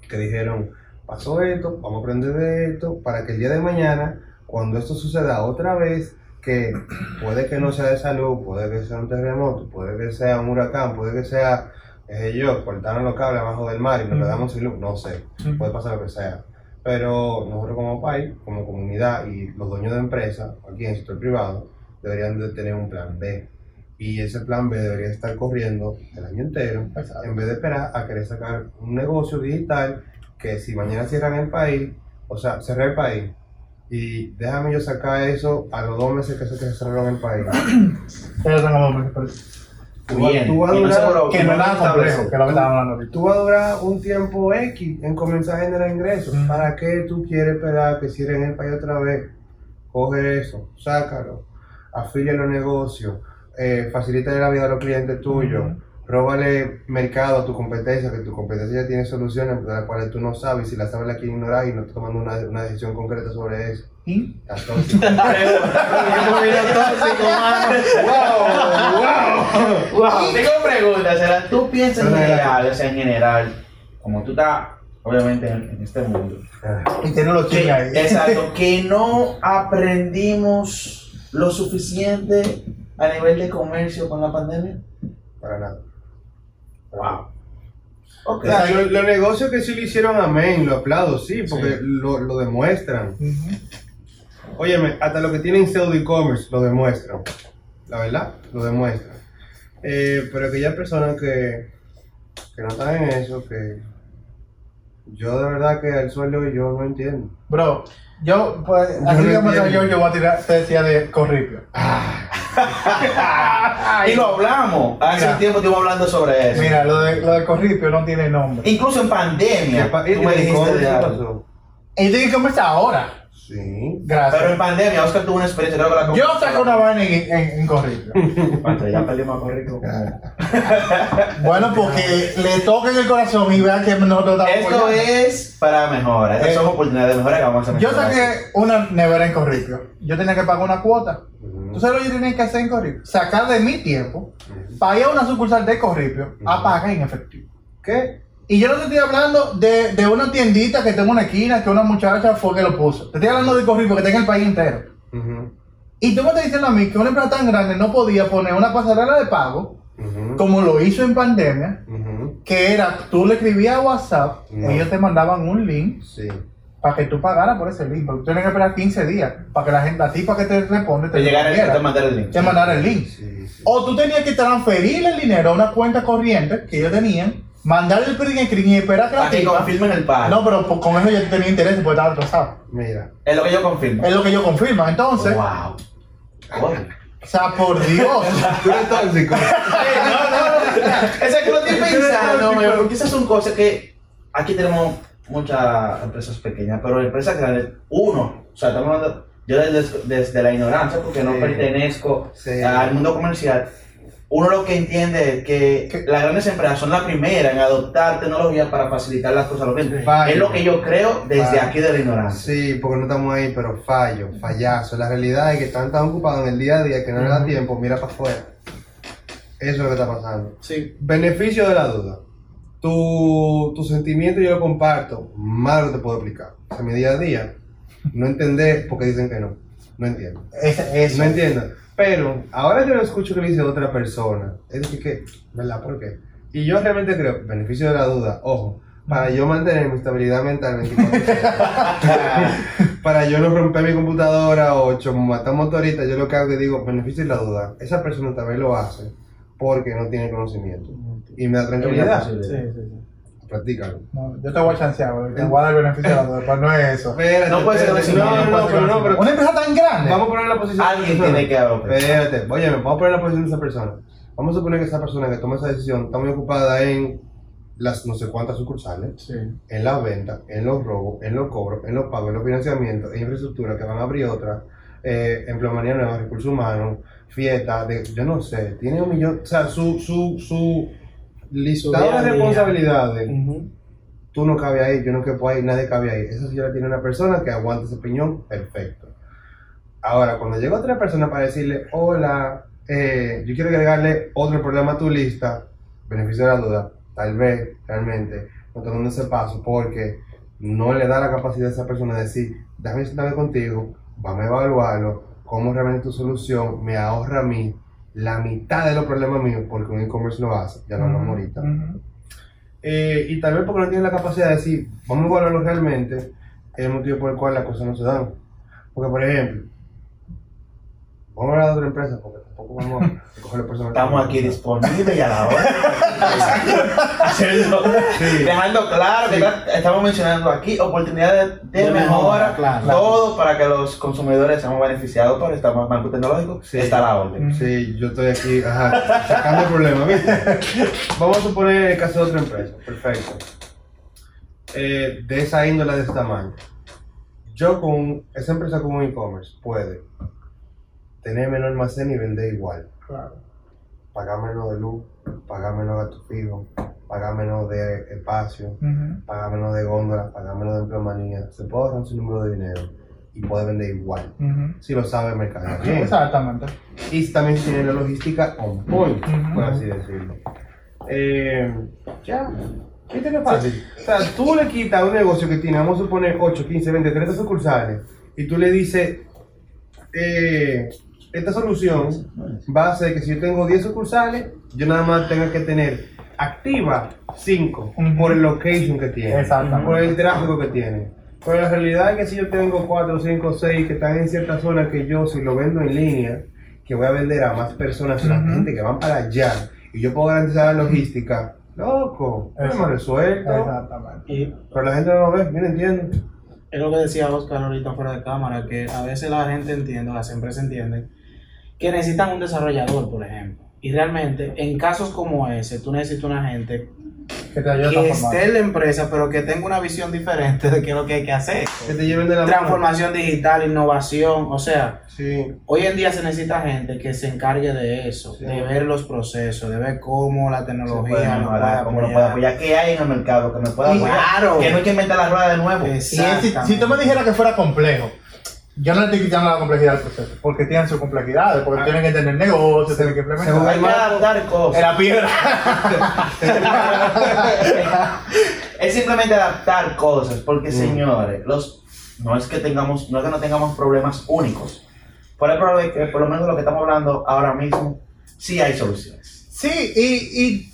que dijeron, pasó esto, vamos a aprender de esto, para que el día de mañana, cuando esto suceda otra vez, que puede que no sea de salud, puede que sea un terremoto, puede que sea un huracán, puede que sea, sé yo, cortaron los cables abajo del mar y nos quedamos sin luz, no sé, puede pasar lo que sea. Pero nosotros como país, como comunidad y los dueños de empresas, aquí en el sector privado, deberían de tener un plan B. Y ese plan B debería estar corriendo el año entero, en vez de esperar a querer sacar un negocio digital que si mañana cierran el país, o sea, cerrar el país, y déjame yo sacar eso a los dos meses que se cerraron el país. Tú Bien. tú vas a no durar- lo- Que no nada complejo, ahorita. Tú vas a durar un tiempo X en comenzar a generar ingresos. Mm. ¿Para qué tú quieres esperar que cierren el país otra vez? Coge eso, sácalo, afilia los negocios, eh, facilítale la vida a los clientes tuyos, Ujú. róbale mercado a tu competencia, que tu competencia ya tiene soluciones de las cuales tú no sabes, si las sabes la quieres ignorar y no estás tomando una, una decisión concreta sobre eso. Y Estás tóxico. Tengo preguntas. ¿Tú piensas en general, o sea, en general, como tú estás, obviamente, en, en este mundo, y que, chiles ahí. exacto, que no aprendimos lo suficiente a nivel de comercio con la pandemia? Para nada. Wow. Ok. O sea, lo- los negocios que sí lo hicieron, amén, lo aplaudo, sí, porque Sí. Lo, lo demuestran. Ujú. Óyeme, hasta lo que tienen pseudo e-commerce lo demuestran. La verdad, lo demuestran. Eh, pero que ya hay personas que, que no están en eso, que yo de verdad que el sueldo yo no entiendo. Bro, yo, pues, Yo así no como yo, yo voy a tirar, te decía de corripio. y lo hablamos. Hace Mira. un tiempo estuvimos hablando sobre eso. Mira, lo de, lo de corripio no tiene nombre. Incluso en pandemia. ¿Qué pa- tú me dijiste de algo. pasó? Y tiene que comenzar ahora. Sí. Gracias. Pero en pandemia, Oscar tuvo una experiencia, creo que la yo saco una vaina en, en, en. Cuando ya perdimos a Corrico. bueno, porque le toquen el corazón y vean que nosotros estamos Esto apoyando. es para mejora. Estas Eh, son oportunidades de mejora que vamos a Yo mejorar. saqué una nevera en corripio. Yo tenía que pagar una cuota. Ujú. ¿Tú sabes lo que yo tenía que hacer en corripio? Sacar de mi tiempo para ir a una sucursal de corripio a Ujú. pagar en efectivo. ¿Qué? Y yo no te estoy hablando de, de una tiendita que tengo en una esquina que una muchacha fue que lo puso. Te estoy hablando de corripio que está en el país entero. Y tú me estás diciendo a mí que una empresa tan grande no podía poner una pasarela de pago, como lo hizo en pandemia, que era, tú le escribías a WhatsApp, No. ellos te mandaban un link Sí. para que tú pagaras por ese link, pero tú tienes que esperar 15 días para que la gente, la tipa que te responde, te, Te llegar respondiera, a te mandar el link. te mandara el link. Sí, sí. O tú tenías que transferirle el dinero a una cuenta corriente que ellos tenían, mandarle el print screen y esperar que la que tipa... confirmen el pago. No, pero pues, con eso yo tenía interés porque estaba atrasado. Mira. Es lo que yo confirmo. Es lo que yo confirmo. Entonces, Wow. O sea, por Dios. Tú eres tóxico. no, no, no. Esa que lo estoy pensando, güey, porque esas son cosas que aquí tenemos muchas empresas pequeñas, pero empresas grandes, uno, o sea, estamos hablando, yo desde, desde la ignorancia, porque no Sí. pertenezco Sí. al mundo comercial, uno lo que entiende es que las grandes empresas son las primeras en adoptar tecnología para facilitar las cosas a los clientes. Fallo. Es lo que yo creo desde Fallo. aquí de la ignorancia. Sí, porque no estamos ahí, pero fallo, fallazo. La realidad es que están tan ocupados en el día a día que no le da tiempo, mira para afuera. Eso es lo que está pasando. Sí. Beneficio de la duda. Tu, tu sentimiento yo lo comparto, más lo te puedo explicar. O sea, mi día a día, no entender porque dicen que no. No entiendo. Es, eso. No entiendo. Pero ahora que lo escucho que le dice otra persona, es decir que, ¿verdad? ¿Por qué? Y yo realmente creo, beneficio de la duda, ojo, para yo mantener mi estabilidad mental 24 para yo no romper mi computadora o matar motorista, yo lo que hago es que digo, beneficio de la duda, esa persona también lo hace porque no tiene conocimiento. Y me da tranquilidad. Sí, sí, sí. Practícalo. No, yo te voy a chancear, te voy a dar el beneficio de la duda, pero no es eso. Espérate, No puede ser conocimiento, No, no, pero no, pero Una empresa tan grande. Vamos a poner la posición. Alguien tiene que haber. Espérate, oye, vamos a poner la posición de esa persona. Vamos a suponer que esa persona que toma esa decisión está muy ocupada en las no sé cuántas sucursales, Sí. en las ventas, en los robos, en los cobros, en los pagos, en los financiamientos, en infraestructura que van a abrir otra, eh, empleomanía nueva, recursos humanos, fiesta, de, yo no sé, tiene un millón, o sea, su, su, su, listado de responsabilidades, tú no cabes ahí, yo no quepo ahí, nadie cabe ahí. Eso sí ya tiene una persona que aguanta ese piñón, perfecto. Ahora, cuando llega otra persona para decirle, hola, eh, yo quiero agregarle otro problema a tu lista, beneficio de la duda, tal vez realmente no está dando ese paso porque no le da la capacidad a esa persona de decir, déjame sentarme contigo, vamos a evaluarlo, cómo realmente tu solución me ahorra a mí la mitad de los problemas míos porque un e-commerce lo hace, ya lo hablamos ahorita. Eh, y tal vez porque no tiene la capacidad de decir, vamos a evaluarlo realmente, es el motivo por el cual las cosas no se dan. Porque, por ejemplo, vamos a hablar de otra empresa, porque vamos a coger personas. Estamos aquí disponibles y a la hora. Dejando claro que estamos mencionando aquí oportunidades de, De mejora, mejora, claro. todo para que los consumidores seamos beneficiados por este banco tecnológico. Sí. Está la orden. Sí, yo estoy aquí, ajá, sacando el problema, ¿viste? Vamos a suponer el caso de otra empresa, perfecto. Eh, de esa índole, de ese tamaño. Yo con esa empresa como e-commerce puede tener menos almacén y vender igual. Claro. pagar menos de luz, pagar menos gastos fijos, pagar menos de espacio, Ujú. pagar menos de góndola, pagar menos de empleomanía. Se puede ahorrar un número de dinero y puede vender igual. Si lo sabe el mercado bien. Exactamente. Y también tiene la logística on point, por así decirlo. Eh, ya. ¿Viste qué fácil? O sea, tú le quitas un negocio que tiene, vamos a suponer 8, 15, 20, 30 sucursales, y tú le dices, eh, esta solución va a hacer que si yo tengo 10 sucursales, yo nada más tenga que tener activa 5 Ujú. por el location que tiene, Exactamente. por el tráfico que tiene. Pero la realidad es que si yo tengo 4, 5, 6 que están en cierta zona que yo si lo vendo en línea, que voy a vender a más personas, a la gente que van para allá, y yo puedo garantizar la logística, loco, hemos Exacto. resuelto. Exactamente. Y Pero la gente no lo ve, mira, entiende. es lo que decía Oscar ahorita fuera de cámara, que a veces la gente entiende, las empresas entienden, que necesitan un desarrollador, por ejemplo. Y realmente, en casos como ese, tú necesitas una gente Que te ayuda a que esté en la empresa, pero que tenga una visión diferente de qué es lo que hay que hacer. Que te lleven de la mano. Transformación digital, innovación, o sea, Sí. hoy en día se necesita gente que se encargue de eso, Sí. de ver los procesos, de ver cómo la tecnología nos puede cómo lo puede apoyar. qué hay en el mercado que me pueda apoyar. claro. Que no hay que inventar la rueda de nuevo. Y si, si tú me dijeras que fuera complejo, yo no le estoy quitando la complejidad del proceso, porque tienen sus complejidades, porque tienen que tener negocios, tienen que Según implementar. Hay que adaptar cosas. En la piedra. es simplemente adaptar cosas, porque Mm. señores, los no es que tengamos, no es que no tengamos problemas únicos. Por el problema que por lo menos lo que estamos hablando ahora mismo, sí hay soluciones. Sí, y, y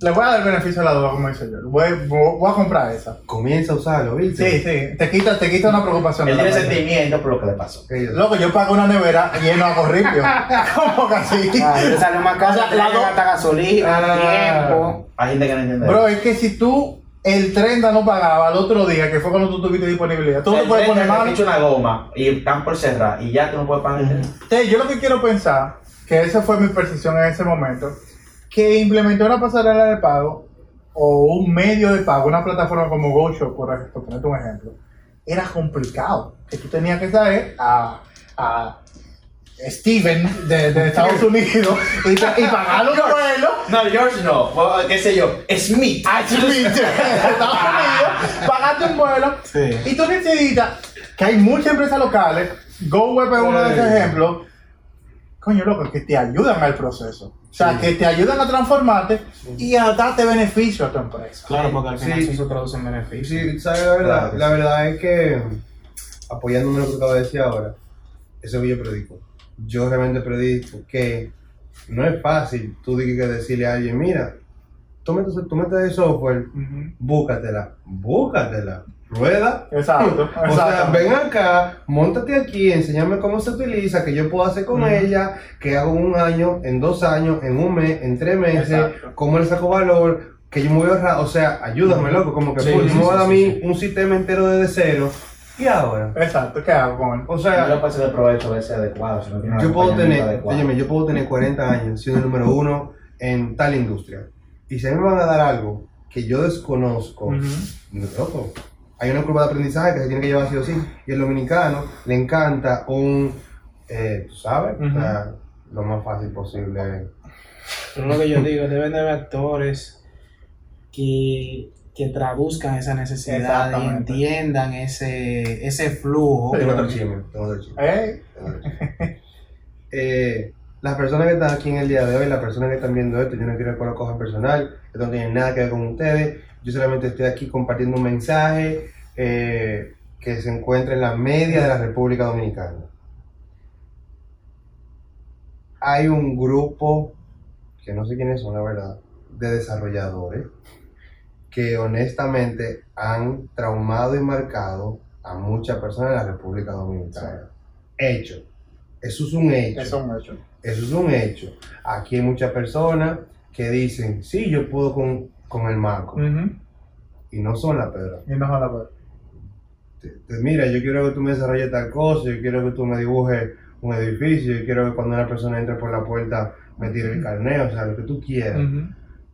le voy a dar el beneficio de la duda, como dice yo. Voy, voy- a comprar esa. Comienza a usarlo, ¿viste? Sí, sí, te quita, te quita una preocupación. Él tiene sentimiento por lo que le pasó. Loco, yo pago una nevera lleno a corripio. ¿Cómo que así? Ah, le sale más caro, O sea, la hasta gasolina, Ah. tiempo. Hay gente que no entiende. Bro, es que si tú el 30 no pagaba el otro día, que fue cuando tú tuviste disponibilidad, tú no El te puedes poner te mal. pincha una goma y están por cerrar y ya tú no puedes pagar el tren. Entonces, yo lo que quiero pensar, que esa fue mi percepción en ese momento, que implementar una pasarela de pago o un medio de pago, una plataforma como GoShop, por por ponerte un ejemplo, era complicado. Que tú tenías que saber a, a Steven de, de Estados Unidos y, y pagar los vuelos No, George no. ¿Qué sé yo? Smith. a Smith de Estados Unidos, pagarte un vuelo. Sí. Y tú necesitas, que hay muchas empresas locales, GoWeb es uno de esos ejemplos, coño loco, que te ayudan al proceso. O sea, Sí. que te ayudan a transformarte y a darte beneficio a tu empresa. Claro, porque al final Sí. eso se traduce en beneficios. Sí, ¿sabes la verdad? Claro la sí. verdad es que, apoyándome en lo que acabo de decir ahora, eso es lo que yo predico. Yo realmente predico que no es fácil tú que decirle a alguien, mira, tú metes, tú metes el software, búscatela, búscatela, rueda. Exacto, O sea, ven acá, montate aquí, enséñame cómo se utiliza, que yo puedo hacer con ella, que hago en un año, en dos años, en un mes, en tres meses, Exacto. cómo le saco valor, que yo me voy a ahorrar, o sea, ayúdame, loco, como que Sí, pues, sí, me sí, dar a mí sí. un sistema entero desde cero, y ahora, Exacto, ¿qué hago con él? o Yo sea, lo paso de provecho veces adecuado. Si no tiene yo puedo tener, adecuado. óyeme, yo puedo tener 40 años siendo el número uno en tal industria, y si a mí me van a dar algo que yo desconozco, Ujú. Loco. Hay una curva de aprendizaje que se tiene que llevar sí o sí. Y el dominicano le encanta un, eh, sabes, o sea, lo más fácil posible. Pero lo que yo digo, deben de haber actores que, que traduzcan esa necesidad y entiendan ese, ese flujo. Tengo otro chisme, tengo otro chisme. ¿Eh? Eh, las personas que están aquí en el día de hoy, las personas que están viendo esto, yo no quiero que lo cojan personal, esto no tiene nada que ver con ustedes, yo solamente estoy aquí compartiendo un mensaje eh, que se encuentra en la media de la República Dominicana. Hay un grupo, que no sé quiénes son la verdad, de desarrolladores que honestamente han traumado y marcado a muchas personas en la República Dominicana. Hecho. Eso es un hecho. Eso es un hecho. Eso es un hecho. Aquí hay muchas personas que dicen, sí, yo puedo con, con el marco. Y no son la pedra. Y no se la. Te- te- Mira, yo quiero que tú me desarrolles tal cosa, yo quiero que tú me dibujes un edificio, yo quiero que cuando una persona entre por la puerta me tire el carneo, o sea, lo que tú quieras.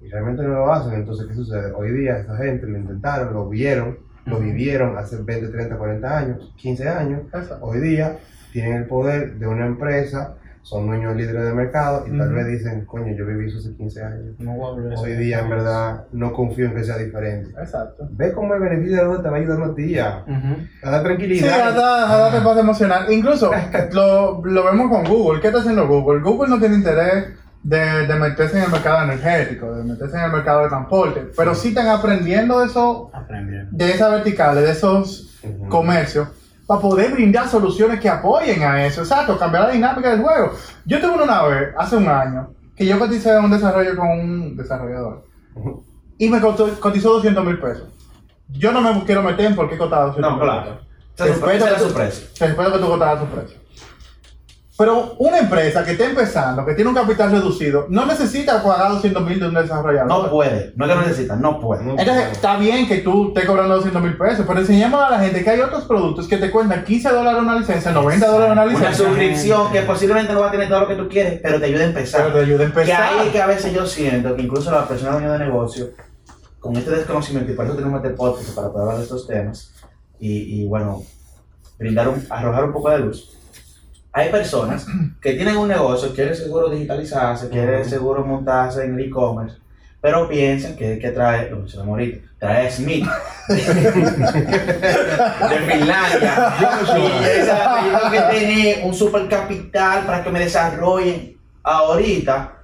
Y realmente no lo hacen. Entonces, ¿qué sucede? Hoy día esta gente lo intentaron, lo vieron, lo vivieron hace 20, 30, 40 años, 15 años. Hoy día tienen el poder de una empresa, son dueños líderes de mercado y tal vez dicen, coño, yo viví eso hace 15 años. No voy a volver a Hoy día, en verdad, no confío en que sea diferente. Exacto. Ve cómo el beneficio de la duda te va ayudando a ti ya. Ujú. A dar Sí, tranquilidad. a dar- a darte paz emocional. Incluso lo, lo vemos con Google. ¿Qué está haciendo Google? Google no tiene interés de, de meterse en el mercado energético, de meterse en el mercado de transporte, pero sí están aprendiendo de eso, Aprendiendo. de esas verticales, de esos comercios, para poder brindar soluciones que apoyen a eso. Exacto, cambiar la dinámica del juego. Yo tuve una vez, hace un año, que yo coticé un desarrollo con un desarrollador y me cotó- cotizó 200 mil pesos. Yo no me quiero meter en por qué cotaba 200 No, mil claro. pesos. Ese es su- Respeto ese que se que tú cotaras su precio. Pero una empresa que está empezando, que tiene un capital reducido, no necesita pagar 200 mil de un desarrollador. No puede. No es que no necesita, no puede. No Entonces, puede. está bien que tú estés cobrando 200 mil pesos, pero enseñemos a la gente que hay otros productos que te cuentan 15 dólares una licencia, 90 dólares una Una licencia. suscripción que posiblemente no va a tener todo lo que tú quieres, pero te ayuda a empezar. Pero te ayuda a Que empezar. ahí es que a veces yo siento que incluso las personas dueñas de negocio, con este desconocimiento, y por eso tenemos este podcast para poder hablar de estos temas, y, y, bueno, brindar un, arrojar un poco de luz. Hay personas que tienen un negocio, quieren seguro digitalizarse, quieren seguro montarse en el e-commerce, pero piensan que hay que traer, lo mencionamos ahorita, trae Smith de Finlandia. esa, yo tengo que tener un super capital para que me desarrollen ahorita.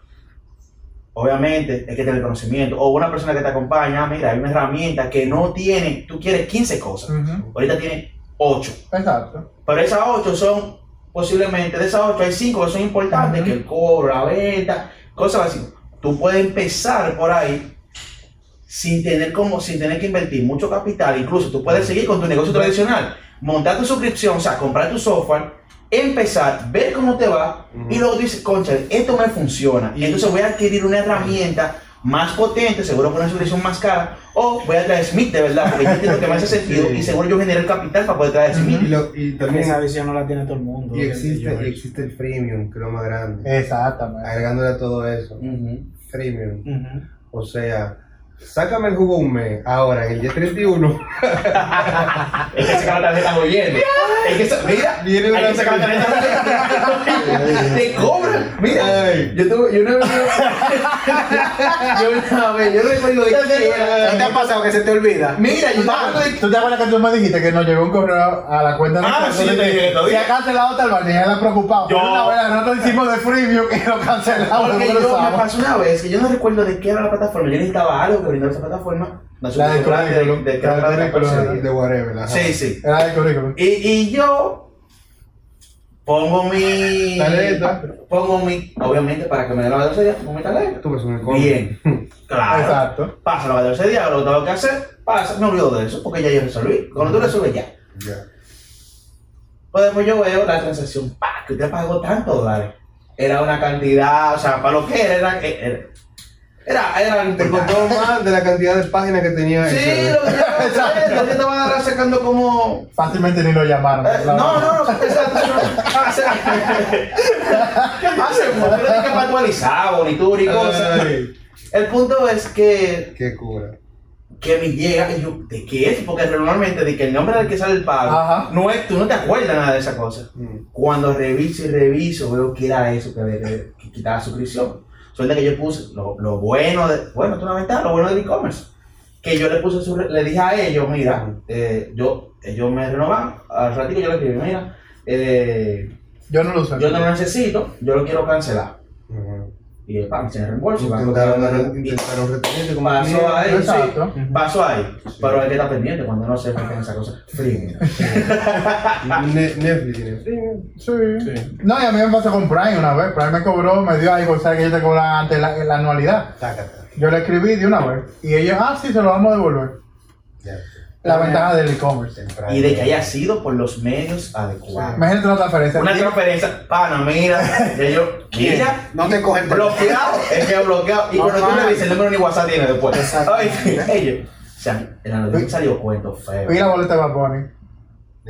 Obviamente hay que tener conocimiento. O una persona que te acompaña, ah, mira, hay una herramienta que no tiene, tú quieres 15 cosas, ahorita tiene 8. Exacto. Pero esas 8 son, posiblemente, de esas 8 hay 5 que son importantes, que el cobro, la venta, cosas así. Tú puedes empezar por ahí sin tener, como, sin tener que invertir mucho capital. Incluso tú puedes seguir con tu negocio tradicional, montar tu suscripción, o sea, comprar tu software, empezar, ver cómo te va y luego dices, concha, esto me funciona. Y entonces voy a adquirir una herramienta más potente, seguro con una suscripción más cara, o voy a traer Smith de verdad, porque yo entiendo que me hace sentido Sí. y seguro yo generé el capital para poder traer Smith. Y, lo- y también Esa visión no la tiene todo el mundo. y existe, y existe el freemium, que es lo más grande. Exactamente. Agregándole a todo eso. Ujú, Freemium. O sea, sácame el jugo un mes ahora en el día 31. Es que sacar la tarjeta oyendo. Es que, sa- mira, Viene hay una- que sacar la tarjeta Te cobran. Mira, Ay. yo tuve, yo una vez, yo una vez, yo recuerdo de que era- ¿No te ha pasado que se te olvida? Mira, yo ¿Tú te estaba acuerdas- ¿Tú te acuerdas que tú me dijiste que nos llegó un correo a la cuenta de Ah, nosotros? sí, Donde te dije, Si todavía. acá se la otra barnea, la preocupado. Yo- Pero una vez nosotros hicimos de freemium y lo cancelamos. Porque no lo yo me usamos. pasó una vez que yo no recuerdo de qué era la plataforma. Yo necesitaba algo que brindara esa plataforma. La de de, currículum, de, de, la de de- whatever. ajá. Sí, sí. Era de currículum. Y, y yo pongo mi. Tarjeta. Pongo mi. Obviamente, para que me den la velocidad, pongo mi tarjeta. Tú ves un. Bien. Claro. Exacto. Pasa la velocidad, lo que tengo que hacer, pasa. Me olvido de eso, porque ya yo resolví. Cuando tú resuelves ya. Ya. Pues después yo veo la transacción, pa, que usted pagó tantos dólares. Era una cantidad, o sea, para lo que era, era. Era, era, Te contó más de la cantidad de páginas que tenía. Sí, server. lo que yo te van a dar sacando como. Fácilmente ni lo llamaron. Eh, no, no, no, exacto. Hace, hace mucho, no hay que actualizado, ni tú, ni cosas. Ay, El punto es que, qué cura. que me llega y yo, ¿de qué es? Porque normalmente de que el nombre del que sale el pago, Ajá. no es, tú no te acuerdas nada de esa cosa. Mm. Cuando reviso y reviso, veo que era eso, que, que, que quitar la suscripción. Suerte que yo puse lo, lo bueno, de, bueno, tú una ventaja, lo bueno del e-commerce. que yo le puse su, le dije a ellos, mira, eh, yo, ellos me renovan, al ratito yo le escribí, mira, eh, Yo no lo yo no lo necesito, yo lo quiero cancelar. Y el pan, sin reembolso. Intentaron, intentaron retenerte como Pasó cliente. ahí, Exacto. sí, pasó ahí. Pero hay que estar pendiente cuando no se meten esas cosas. Free. Ne- Netflix tiene. Sí. No, y a mí me pasó con Prime una vez. Prime me cobró, me dio ahí, por saber que ellos te cobran antes la, la anualidad. Yo le escribí de una vez. Y ellos, ah, sí, se lo vamos a devolver. Ya. La ventaja del e-commerce. Y de que haya sido por los medios adecuados. Imagínate una transferencia. Una transferencia, pana, mira, yo, mira, No te cogen bloqueado, es que bloqueado. Y cuando tú le dices el número ni WhatsApp tiene después. Ay, ellos, o sea, en la noticia salió cuento feo. La boleta de Bad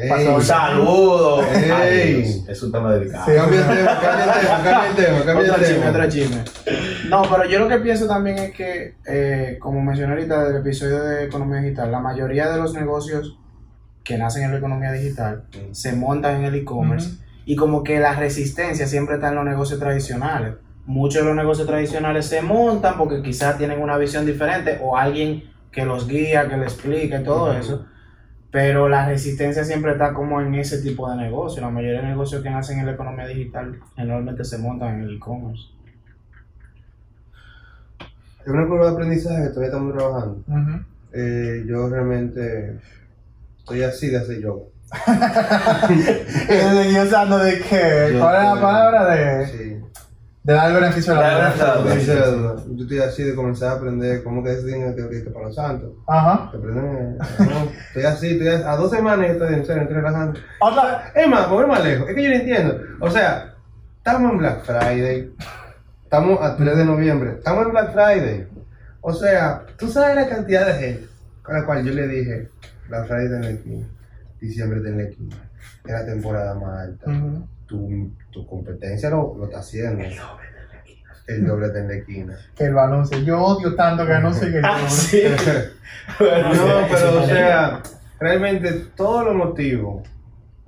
Pasó. Un saludo. Ey. Ay, Dios, es un tema delicado. Sí. Cambia el tema, cambia el tema, cambia el tema, cambia Otro el chisme, otro chisme. No, pero yo lo que pienso también es que, eh, como mencioné ahorita del episodio de economía digital, la mayoría de los negocios que nacen en la economía digital se montan en el e-commerce y como que la resistencia siempre está en los negocios tradicionales. Muchos de los negocios tradicionales se montan porque quizás tienen una visión diferente o alguien que los guía, que les explica y todo eso. Pero la resistencia siempre está como en ese tipo de negocio. La mayoría de negocios que nacen en la economía digital generalmente se montan en el e-commerce. Es una curva de aprendizaje que todavía estamos trabajando. Eh, yo realmente estoy así de hacer yoga. Y yo usando de Yo ¿cuál es la palabra? De, Sí. De dar el beneficio de la duda. beneficio de la Dice la duda. Yo estoy así de comenzar a aprender cómo que es dinero que que para los santos. Ajá. Que aprenden, no, estoy así, estoy a, a dos semanas y estoy en serio, estoy relajando. Otra. Es más, mover más lejos. Es que yo no entiendo. O sea, estamos en Black Friday. Estamos a 3 de noviembre. Estamos en Black Friday. O sea, tú sabes la cantidad de gente con la cual yo le dije, Black Friday en la esquina, diciembre en la esquina, es la temporada más alta. Tu, tu competencia lo, lo está haciendo. El doble está en la esquina. Que lo anuncie. Yo odio tanto que anuncie que Ah, sí. No, pero o sea, realmente todos los motivos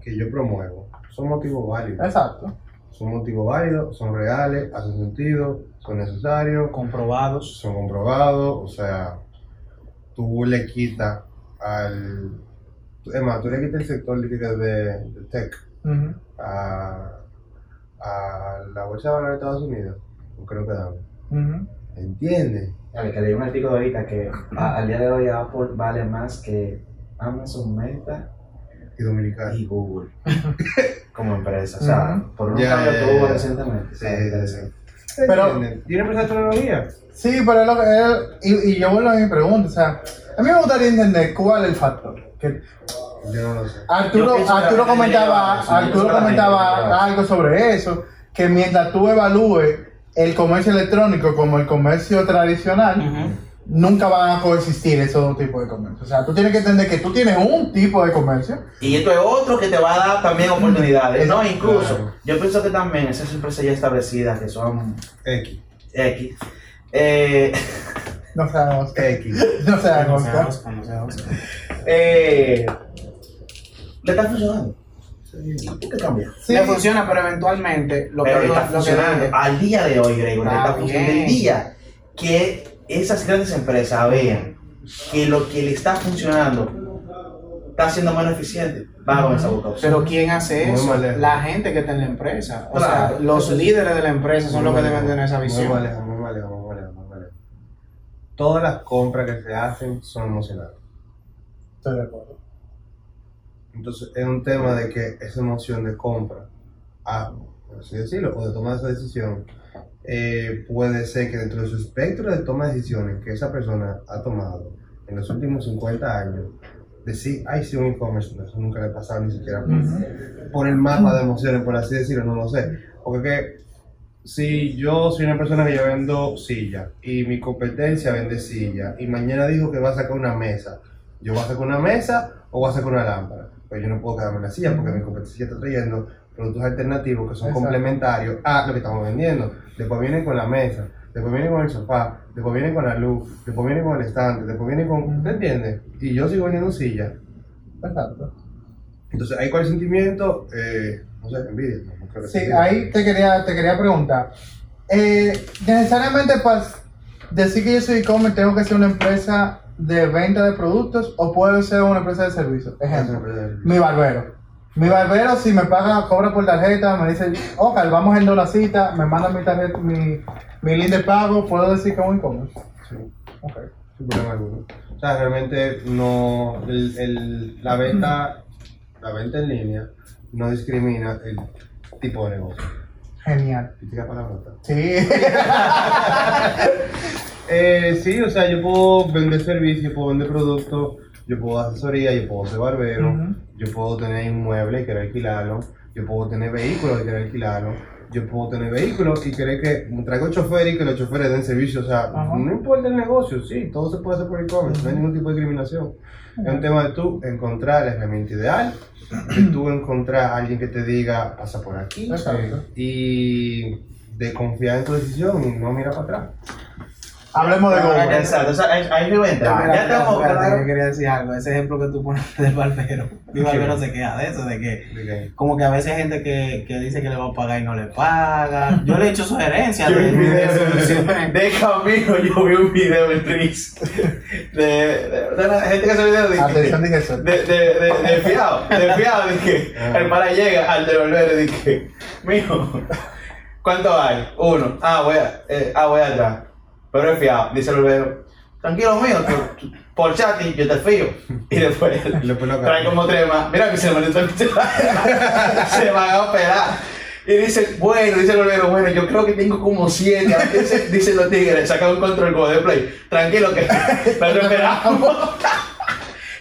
que yo promuevo son motivos válidos. Exacto. Son motivos válidos, son reales, hacen sentido, son necesarios, Comprobados. son comprobados, o sea, tú le quitas al... Es más, tú le quitas el sector de, de, de tech Ujú. a, a la bolsa de valores de Estados Unidos, no creo que dame. Ujú. ¿Entiendes? Dale, que leí un artículo ahorita que a- al día de hoy Apple vale más que Amazon, Meta Y dominicano. y Google como empresa. O sea, Ujú. por un Ya, cambio que hubo recientemente. Sí, Sí, sí, interesante. Pero- ¿Entiendes? ¿Tiene empresa de tecnología? Sí, pero es lo que es- y, y yo vuelvo a mi pregunta, o sea, a mí me gustaría entender cuál es el factor. Que Yo no lo sé. Yo Arturo, Arturo comentaba, lleva Arturo comentaba algo sobre eso, que mientras tú evalúes el comercio electrónico como el comercio tradicional, nunca van a coexistir esos dos tipos de comercio. O sea, tú tienes que entender que tú tienes un tipo de comercio. Y esto es otro que te va a dar también oportunidades. No, incluso, Claro. yo pienso que también esas empresas ya establecidas que son X. X, eh, No Oscar. X. No sea No. Oscar, no Oscar. eh, le está funcionando. ¿Por qué cambia? Sí. Le funciona, pero eventualmente lo que, Pero digo- está lo que funcionando. dije, Al día de hoy, Gregor, Está está funcionando. El día que esas grandes empresas vean que lo que le está funcionando está siendo menos eficiente, van a comenzar a buscar opciones. Pero ¿quién hace Muy eso? La gente que está en la empresa. O Claro. sea, los líderes de la empresa son los que deben tener esa Muy visión. muy mal lejos, muy mal lejos, muy lejos. Todas las compras que se hacen son emocionales. Estoy de acuerdo. Entonces es un tema de que esa emoción de compra, ah, por así decirlo, o de tomar esa decisión, eh, puede ser que dentro de su espectro de toma de decisiones que esa persona ha tomado en los últimos 50 años, decir, ay, sí, un e-commerce, eso nunca le ha pasado ni siquiera por, por el mapa de emociones, por así decirlo, no lo sé. Porque que, si yo soy una persona que yo vendo silla y mi competencia vende silla y mañana dijo que va a sacar una mesa, yo voy a sacar una mesa o voy a sacar una lámpara. Pues yo no puedo quedarme en la silla porque mi competencia está trayendo productos alternativos que son Exacto. complementarios a lo que estamos vendiendo. Después vienen con la mesa, después vienen con el sofá, después vienen con la luz, después vienen con el estante, después vienen con... ¿Te entiendes? Y yo sigo vendiendo silla. Exacto. Entonces, ¿hay cuál sentimiento? Eh, no sé, envidia. No, no creo que Sí, sea ahí te quería, te quería preguntar. Eh, necesariamente para decir que yo soy e-commerce tengo que ser una empresa de venta de productos o puede ser una empresa de servicios. Ejemplo, mi barbero. Mi barbero, si me paga, cobra por tarjeta, me dice, ok, vamos en la cita, me manda mi tarjeta, mi, mi link de pago, puedo decir que es un e-commerce. Sí, Ok. sin problema alguno. O sea, realmente no. El, el- la venta. La venta en línea no discrimina el tipo de negocio. Genial. Típica palabrota. Sí. Eh, sí, o sea, yo puedo vender servicios, puedo vender productos, yo puedo dar asesoría, yo puedo ser barbero, yo puedo tener inmuebles y querer alquilarlo, yo puedo tener vehículos y querer alquilarlo, yo puedo tener vehículos y querer que traigo choferes y que los choferes den servicio, o sea, Ajá. no importa el negocio, sí, todo se puede hacer por e-commerce, no hay ningún tipo de discriminación. Es un tema de tú encontrar la herramienta ideal, de tú encontrar a alguien que te diga, pasa por aquí, Exacto. y de confiar en tu decisión y no mirar para atrás. Hablemos de Google. Exacto, o sea, ahí yo voy a entrar. Ya estamos claros. que quería decir algo. Ese ejemplo que tú pones del barbero. Mi barbero se queja de eso, de que como que a veces hay gente que, que dice que le va a pagar y no le paga. Yo le he hecho sugerencias Yo de, vi un video de camino, yo vi un video en Tris de, de, de la gente que hace videos de, Atención, dije eso. de, de, de, de fiado, de fiado, de que Ah. el para llega al devolver y dije, mijo, ¿cuánto hay? Uno, ah, voy a, eh, ah, voy atrás, pero es fiado, dice el barbero, tranquilo mío, tú- tú- por chat y yo te fío, y después lo trae como tres más, mira que se me se van a operar. Y dice, bueno, dice el barbero, bueno, yo creo que tengo como siete. Dicen los tigres, saca un control de play. Tranquilo que nosotros esperamos.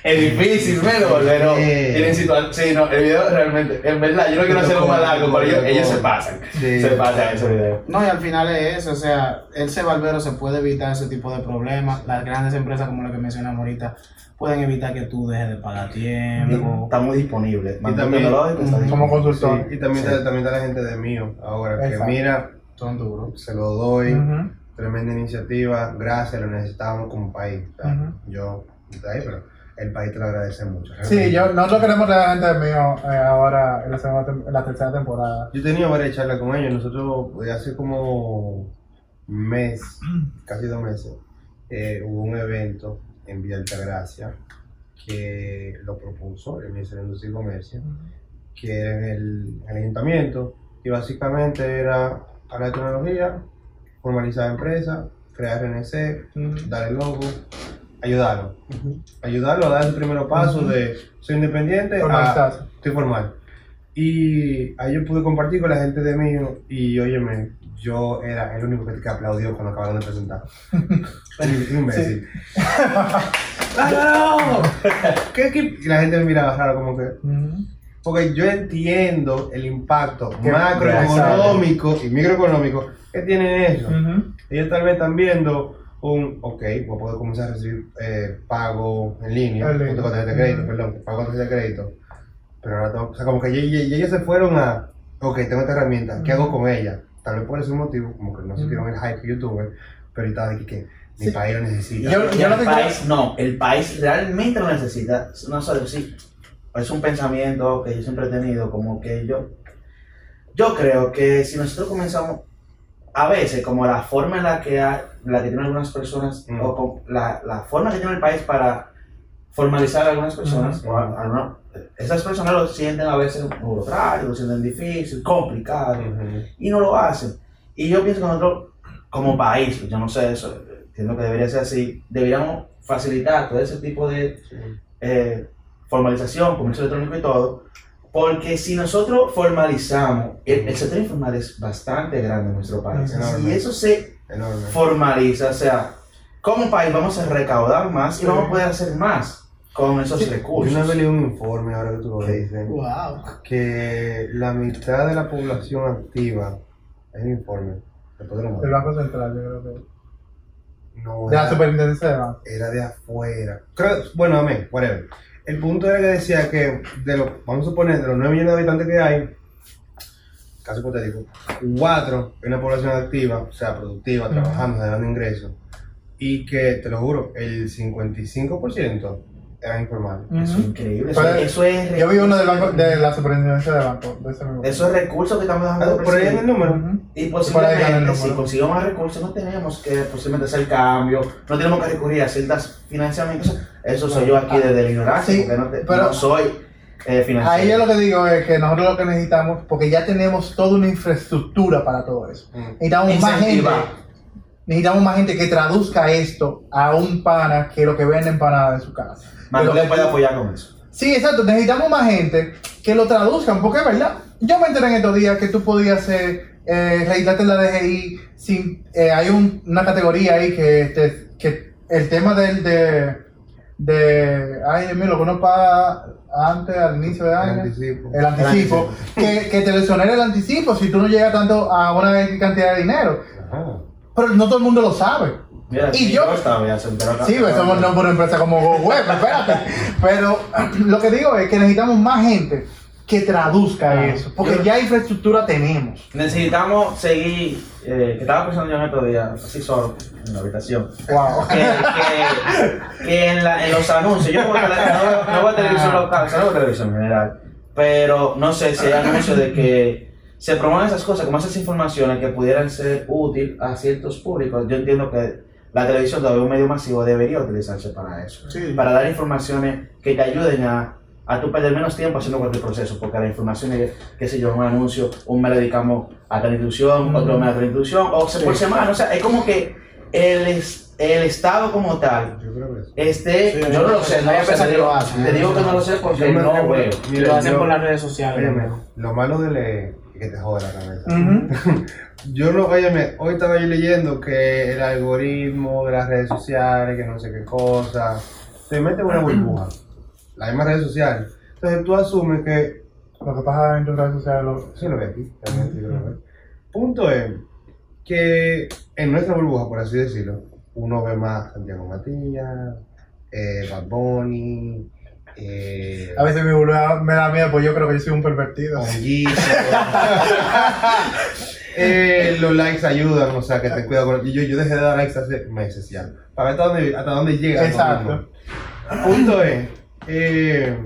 Es difícil, pero, pero Sí. tienen situación. Sí, no, el video realmente, en verdad, yo no quiero hacerlo más largo, pero ellos, ellos se pasan. Sí. Se pasan ese video. No, y al final es eso, o sea, ese barbero se puede evitar ese tipo de problemas. Las grandes empresas como la que mencionamos ahorita pueden evitar que tú dejes de pagar tiempo. Está muy disponible. Más también- Como consultor. Sí, y también, está, también está la gente de mío ahora, que mira, Son duros. se lo doy, tremenda iniciativa, gracias, lo necesitábamos como país. O sea, Ujú. Yo, de ahí, pero el país te lo agradece mucho. Sí, yo, nosotros queremos a gente mío eh, ahora en la, segunda en la tercera temporada. Yo he tenido varias charlas con ellos, nosotros eh, hace como un mes, casi dos meses, eh, hubo un evento en Villa Altagracia que lo propuso el Ministerio de Industria y Comercio, que era en el, el ayuntamiento, y básicamente era hablar de tecnología, formalizar empresas, crear RNC, Ujú. dar el logo, ayudarlo. Ayudarlo a dar el primer paso de soy independiente a Formalizarse. estoy formal. Y ahí yo pude compartir con la gente de mí y óyeme, yo era el único que, que aplaudió cuando acabaron de presentar. Un imbécil. ¡Claro! ¿Qué, qué? Y la gente me miraba raro como que... Ujú. Porque yo entiendo el impacto macroeconómico y microeconómico que tiene eso. Ellos tal vez están viendo un, ok, voy a poder comenzar a recibir eh, pago en línea, junto con tarjeta de crédito, perdón, pago con tarjeta de crédito. Pero ahora tengo, o sea, como que ellos se fueron a, ok, tengo esta herramienta, ¿qué hago con ella? Tal vez por ese motivo, como que no sintieron el hype que yo tuve, pero ahorita de que, que mi Sí. país lo necesita. Yo- el que país, no, el país realmente lo necesita. No sé, sí, es un pensamiento que yo siempre he tenido, como que yo, yo creo que si nosotros comenzamos, a veces, como la forma en la que, ha- la que tienen algunas personas, Mm. o con- la, la forma que tiene el país para formalizar a algunas personas, Ujú. o a- a esas personas lo sienten a veces burocrático, lo sienten difícil, complicado Ujú. y no lo hacen. Y yo pienso que nosotros, como país, pues yo no sé eso, entiendo que debería ser así, deberíamos facilitar todo ese tipo de Sí. eh, formalización, comercio electrónico y todo, porque si nosotros formalizamos, el, el sector informal es bastante grande en nuestro país, Enorme. si eso se Enorme. formaliza, o sea, como país vamos a recaudar más y vamos a poder hacer más con esos Yo recursos. una vez leí un informe, ahora que tú lo dices, Wow. que la mitad de la población activa, hay un informe, después te lo mando. El Banco Central, yo creo que. no De la era- superintendencia de banco. era de afuera. Creo, bueno, amén, whatever. El punto era que decía que de los, vamos a suponer, de los 9 millones de habitantes que hay, caso hipotético, 4 es una población activa, o sea, productiva, trabajando, generando ingresos, y que, te lo juro, el 55% eran informales. Eso es increíble. Eso, Pero eso es. Yo vi uno del banco, de la superintendencia de banco. De ese mismo. Eso es recursos que estamos dando. Ah, Por ahí en el número. Ujú. Y el posiblemente, si número. conseguimos más recursos, no tenemos que posiblemente hacer cambio, no tenemos que recurrir a ciertos financiamientos. Eso soy yo aquí desde la ignorancia, Sí, porque no, te- pero- no soy eh. Ahí yo lo que digo es que nosotros lo que necesitamos, porque ya tenemos toda una infraestructura para todo eso. Mm. Necesitamos más gente. Necesitamos más gente que traduzca esto a un pana que lo que vende empanada en su casa. Más Que le lo- puede apoyar con eso. Sí, exacto. Necesitamos más gente que lo traduzcan, porque es verdad. Yo me enteré en estos días que tú podías hacer, eh, registrarte en la DGI sin. eh, hay un- una categoría ahí que, te- que el tema del. De, de. Ay, Dios mío, lo que uno paga antes, al inicio de El año. anticipo. El anticipo. que, que te le exonere el anticipo si tú no llegas tanto a una cantidad de dinero. Ajá. Pero no todo el mundo lo sabe. Mira, Y yo- acá. Sí, pues somos no por una empresa como GoWeb, espérate. Pero lo que digo es que necesitamos más gente que traduzca Ah, eso. Porque yo- ya infraestructura tenemos. Necesitamos seguir, eh, que estaba pensando yo en estos días, así solo, en la habitación. Wow. que, que, que en, la- en los anuncios, yo no veo, tele- no no veo televisión local, no veo televisión en general, pero no sé si hay anuncios de que se promueven esas cosas, como esas informaciones que pudieran ser útil a ciertos públicos. Yo entiendo que la televisión, todavía un medio masivo, debería utilizarse para eso, Sí. para dar informaciones que te ayuden a, a tú perder menos tiempo haciendo cualquier proceso, porque la información es, qué sé yo, un anuncio, un mes le dedicamos a tal institución, otro mes a otra institución, o se por semana, o sea, es como que el, es- el Estado como tal, Yo creo que este, Sí, yo no lo sé, no te que digo, lo hacen, te digo que no lo sé porque Yo me no veo. Lo hacen por las redes sociales. Lo malo de leer es que te jode la cabeza. Yo no, óyeme, hoy estaba yo leyendo que el algoritmo de las redes sociales, que no sé qué cosa, te mete una burbuja. Las mismas redes sociales. Entonces tú asumes que. Lo que pasa en tus redes sociales. Lo... Sí, lo ve aquí. realmente yo lo veo. Punto es que en nuestra burbuja, por así decirlo, uno ve más Santiago Matías, eh, Bad Bunny, eh, A veces me, vuelve- me da miedo, pues yo creo que yo soy un pervertido. Eh, los likes ayudan, o sea, que te cuida con... Yo, yo dejé de dar likes hace meses ya. Para ver hasta dónde, hasta dónde llega. Exacto. Punto es... eh,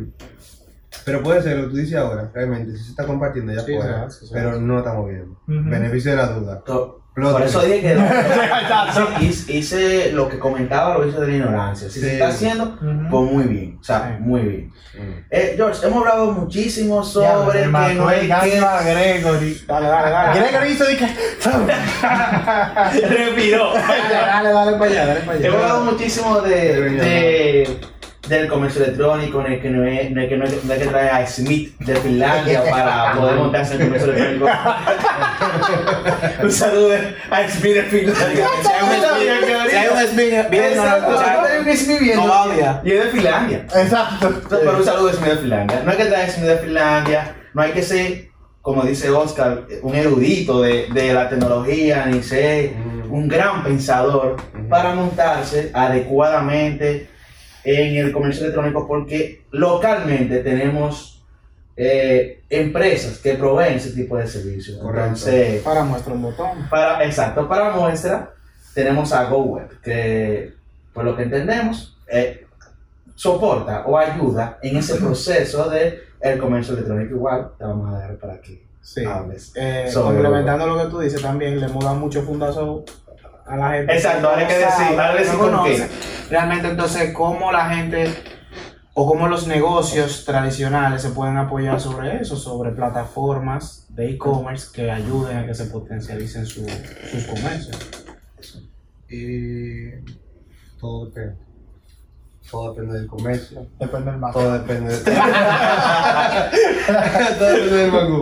pero puede ser lo que tú dices ahora, realmente, si se está compartiendo ya Sí, se pero no estamos viendo. Beneficio de la duda. Por eso dije que no. hice, lo que comentaba, lo hice de la ignorancia. Si Sí. se está haciendo, pues muy bien. O sea, Sí. muy bien. Mm. Eh, George, hemos hablado muchísimo Ya, sobre me que no hay que... Gregory. Dale, dale, dale. Gregory hizo de que. Respiró. Dale, dale, dale para allá, dale para Hemos allá. hablado muchísimo de, de- del comercio electrónico, en el que no es, no es que no hay, no que traer a Smith de Finlandia para poder montarse en el comercio electrónico. un saludo a Smith de Finlandia. Si hay un Smith- bien, no lo. Y es de Finlandia. Exacto. Pero un saludo a Smith de Finlandia. No hay que traer a Smith de Finlandia, no hay que ser, como dice Oscar, un erudito de, de la tecnología, ni ser Mm. un gran pensador Ujú. para montarse adecuadamente en el comercio electrónico, porque localmente tenemos eh, empresas que proveen ese tipo de servicios. Correcto. Entonces, Para muestra un botón. para, exacto, para muestra tenemos a GoWeb, que por lo que entendemos eh, soporta o ayuda en ese proceso de el comercio electrónico. Igual te vamos a dejar para que Sí. hables. Eh, complementando lo que tú dices también, le hemos dado mucho fundazo a la gente. Exacro, ahora hay que no decir, ahora decir no por conoce. Realmente, entonces, cómo la gente o cómo los negocios tradicionales se pueden apoyar sobre eso, sobre plataformas de e-commerce que ayuden a que se potencialicen su- sus comercios. Y todo depende. Todo depende del comercio. Depende del mapa. Todo depende de... Todo depende del mangú.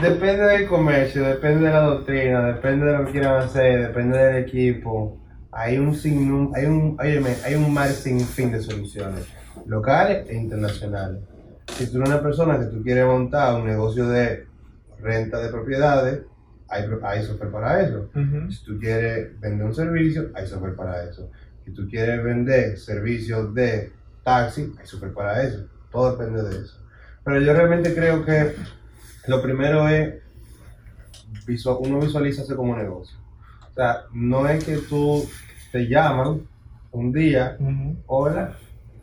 Depende del comercio, depende de la doctrina, depende de lo que quieran hacer, depende del equipo. Hay un sin, hay un, óyeme, hay un mar sin fin de soluciones, locales e internacionales. Si tú eres una persona que tú quieres montar un negocio de renta de propiedades, hay, hay software para eso. Si tú quieres vender un servicio, hay software para eso. Si tú quieres vender servicios de taxi, hay software para eso. Todo depende de eso. Pero yo realmente creo que lo primero es visual, uno visualizarse como negocio. O sea, no es que tú te llaman un día, hola,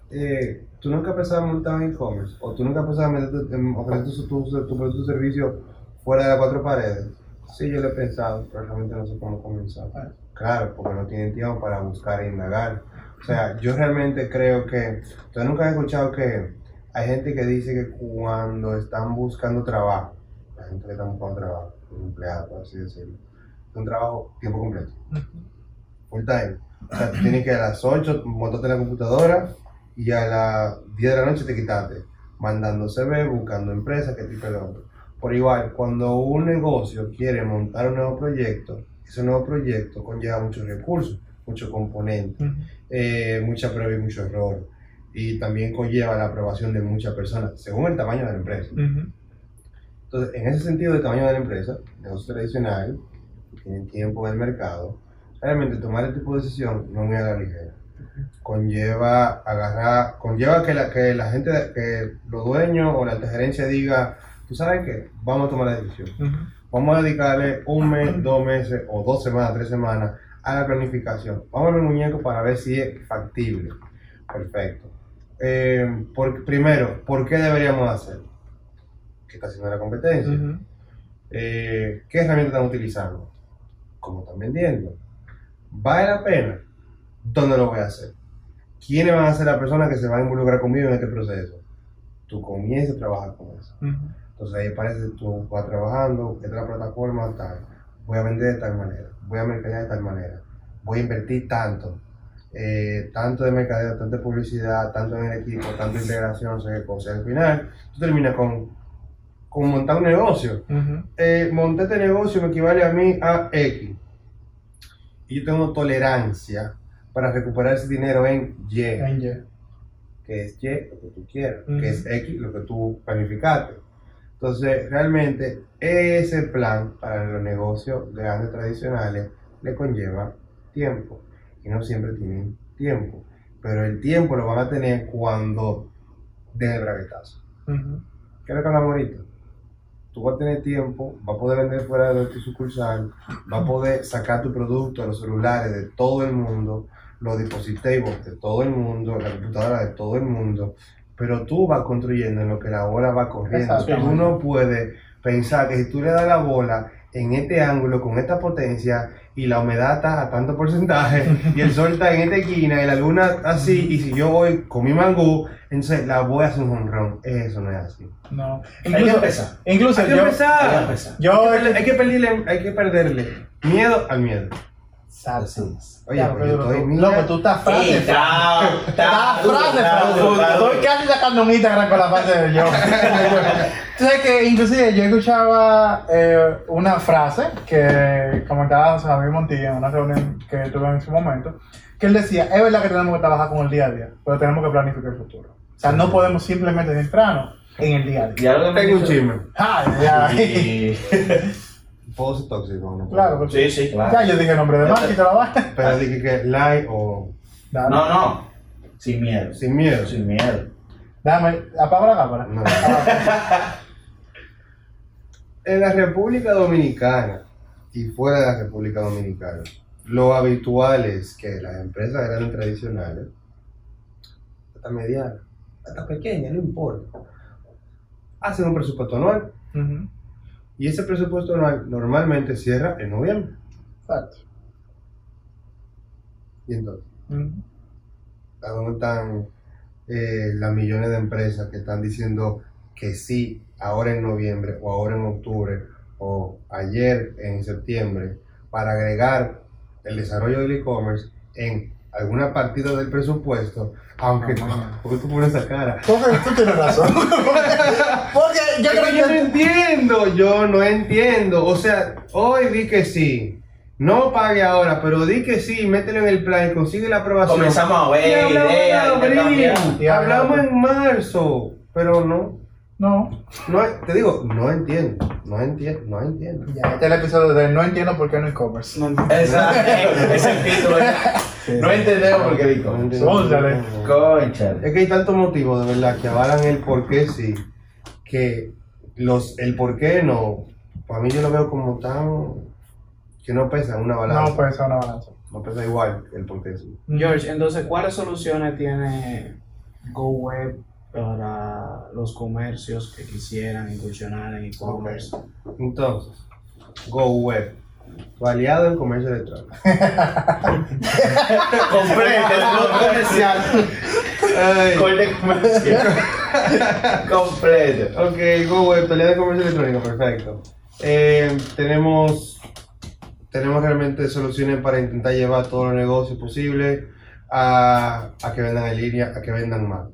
eh, tú nunca has pensado en montar un e-commerce o tú nunca has pensado en meterte- en ofrecer tu, tu, tu o servicio fuera de las cuatro paredes. Sí, yo lo he pensado, pero realmente no sé cómo comenzar. Claro, porque no tienen tiempo para buscar e indagar. O sea, yo realmente creo que, tú nunca has escuchado que hay gente que dice que cuando están buscando trabajo, la gente que está buscando trabajo, un empleado, por así decirlo, es un trabajo tiempo completo, full time. O sea, tú tienes que a las 8 montarte en la computadora y a las 10 de la noche te quitaste, mandando CV, buscando empresas, que tipo de otro. Por igual, cuando un negocio quiere montar un nuevo proyecto, ese nuevo proyecto conlleva muchos recursos, muchos componentes, eh, mucha prueba y mucho error. Y también conlleva la aprobación de muchas personas, según el tamaño de la empresa. Entonces, en ese sentido, el tamaño de la empresa, negocio tradicional, que tiene tiempo en el mercado, realmente tomar este tipo de decisión no es a la ligera. Conlleva agarrar, conlleva que la, que la gente, que los dueños o la alta gerencia diga, tú sabes qué, vamos a tomar la decisión. Vamos a dedicarle un mes, dos meses o dos semanas, tres semanas a la planificación. Vamos a ver el muñeco para ver si es factible. Perfecto. Eh, por- primero, ¿por qué deberíamos hacerlo? ¿Qué está haciendo la competencia? Eh, ¿Qué herramientas están utilizando? ¿Cómo están vendiendo? ¿Vale la pena? ¿Dónde lo voy a hacer? ¿Quiénes van a ser las personas que se van a involucrar conmigo en este proceso? Tú comienzas a trabajar con eso. Entonces ahí aparece tú vas trabajando, esta es la plataforma tal, voy a vender de tal manera, voy a mercadear de tal manera, voy a invertir tanto, eh, tanto de mercadeo, tanto de publicidad, tanto en el equipo, tanto de integración, no sé qué cosa. Al final, tú terminas con, con montar un negocio. Eh, montar este negocio me equivale a mí a X. Y yo tengo tolerancia para recuperar ese dinero en Y que es Y lo que tú quieras, que es X lo que tú planificaste. Entonces, realmente, ese plan para los negocios grandes tradicionales le conlleva tiempo y no siempre tienen tiempo, pero el tiempo lo van a tener cuando den el braguetazo. ¿Qué es lo que hablamos ahorita? Tú vas a tener tiempo, vas a poder vender fuera de tu sucursal, vas a poder sacar tu producto a los celulares de todo el mundo, los dispositivos de todo el mundo, la computadora de todo el mundo, pero tú vas construyendo en lo que la bola va corriendo. Tú no puedes pensar que si tú le das la bola en este ángulo, con esta potencia, y la humedad está a tanto porcentaje, y el sol está en esta esquina, y la luna así, y si yo voy con mi mangú, entonces la voy a hacer un honrón. Eso no es así. No. Hay que Incluso, empezar. incluso Hay que yo, empezar. Hay que empezar. yo Hay que, hay que perderle, hay que perderle miedo al miedo. Exacto. Oye, Claro, pues yo Pedro, estoy, Loco, tú estás Sí, frase. está- Estás está está frase. Estoy casi sacando un Instagram con la frase de yo. Tú sabes que inclusive yo escuchaba eh, una frase que comentaba Javier Montilla en una reunión que tuve en su momento, que él decía, es verdad que tenemos que trabajar con el día a día, pero tenemos que planificar el futuro. O sea, no podemos simplemente centrarnos en el día a día. Ya lo tengo un chisme. Ay, ya. Sí, Puedo ser tóxico, ¿no? Claro, pues, sí, sí, claro. ya yo dije el nombre de marca y te la vas. Pero dije que like o Dale. No, no. Sin miedo. sin miedo. Sin miedo. Dame, apaga la cámara. No. En la República Dominicana y fuera de la República Dominicana, lo habitual es que las empresas grandes tradicionales, hasta medianas, hasta pequeñas, no importa, hacen un presupuesto anual y ese presupuesto anual normalmente cierra en noviembre. Exacto. Y entonces. ¿a dónde están eh, las millones de empresas que están diciendo que sí, ahora en noviembre o ahora en octubre o ayer en septiembre, para agregar el desarrollo del e-commerce en alguna partida del presupuesto, aunque ¿por qué tú pones esa cara? Porque tú tienes razón. Porque yo que creo yo no que. entiendo, yo no entiendo. O sea, hoy di que sí. No pague ahora, pero di que sí, mételo en el plan y consigue la aprobación. Comenzamos a Y ver hablamos en ideas, abril. Y hablamos hablamos. en marzo, pero no, No. no, te digo, no entiendo, no entiendo, no entiendo. Ya, este es el episodio de No entiendo por qué no e-commerce. Exacto. Es el título. No entendemos por qué. No entiendo. Conchale. Es que hay tantos motivos de verdad que avalan el por qué sí, que los, el por qué no, para mí yo lo veo como tan, que no pesa una balanza, No, eso no balanza. no pesa igual el por qué sí. George, entonces, ¿cuáles soluciones tiene Go Web para los comercios que quisieran incursionar en e-commerce. Entonces, Go Web, tu aliado en comercio electrónico. Comprende, no comercial. Corte comercial. Completo. ok, Go Web, tu aliado en comercio electrónico, perfecto. Eh, tenemos, tenemos realmente soluciones para intentar llevar todos los negocios posibles a, a que vendan en línea, a que vendan más.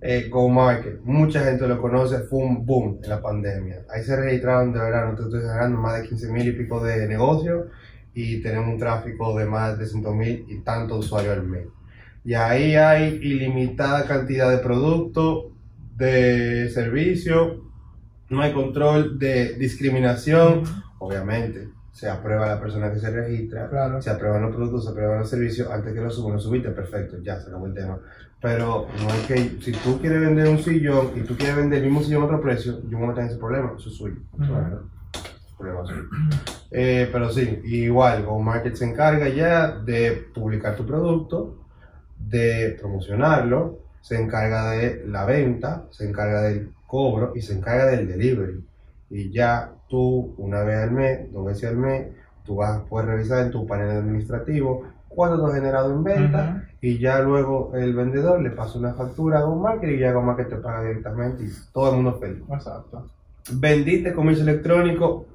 Eh, Go Market, mucha gente lo conoce, fue un boom en la pandemia. Ahí se registraron, de verdad, no te estoy exagerando, más de 15 mil y pico de negocios y tenemos un tráfico de más de 100 mil y tantos usuarios al mes. Y ahí hay ilimitada cantidad de productos, de servicios, no hay control de discriminación, obviamente. Se aprueba la persona que se registra, Claro. se aprueban los productos, se aprueban los servicios, antes que lo suban, lo subiste, perfecto, ya se acabó el tema. Pero no es que si tú quieres vender un sillón y tú quieres vender el mismo sillón a otro precio, yo no tengo ese problema, eso es suyo. Claro. Problema suyo. Eh, pero sí, igual, Go Market se encarga ya de publicar tu producto, de promocionarlo, se encarga de la venta, se encarga del cobro y se encarga del delivery. Y ya tú, una vez al mes, dos veces al mes, tú vas, puedes revisar en tu panel administrativo cuánto tú has generado en venta y ya luego el vendedor le pasa una factura a Go Market y ya Go Market te paga directamente y todo el mundo feliz. Exacto. Vendiste comercio electrónico,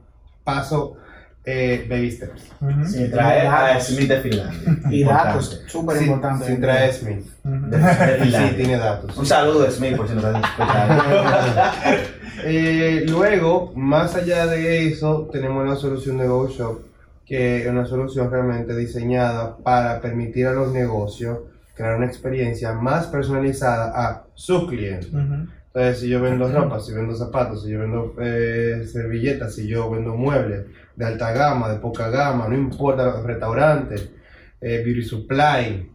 paso eh, baby steps. Sin traer a Smith de Finlandia. Y datos, Importante. súper Sin, importantes. sin traer Smith. Sí, tiene datos. Un saludo a Smith por si nos estás escuchando. Eh, luego, más allá de eso, tenemos la solución de GoShop, que es una solución realmente diseñada para permitir a los negocios crear una experiencia más personalizada a sus clientes. Entonces, si yo vendo ropa, si vendo zapatos, si yo vendo eh, servilletas, si yo vendo muebles de alta gama, de poca gama, no importa restaurantes, eh, beauty supply,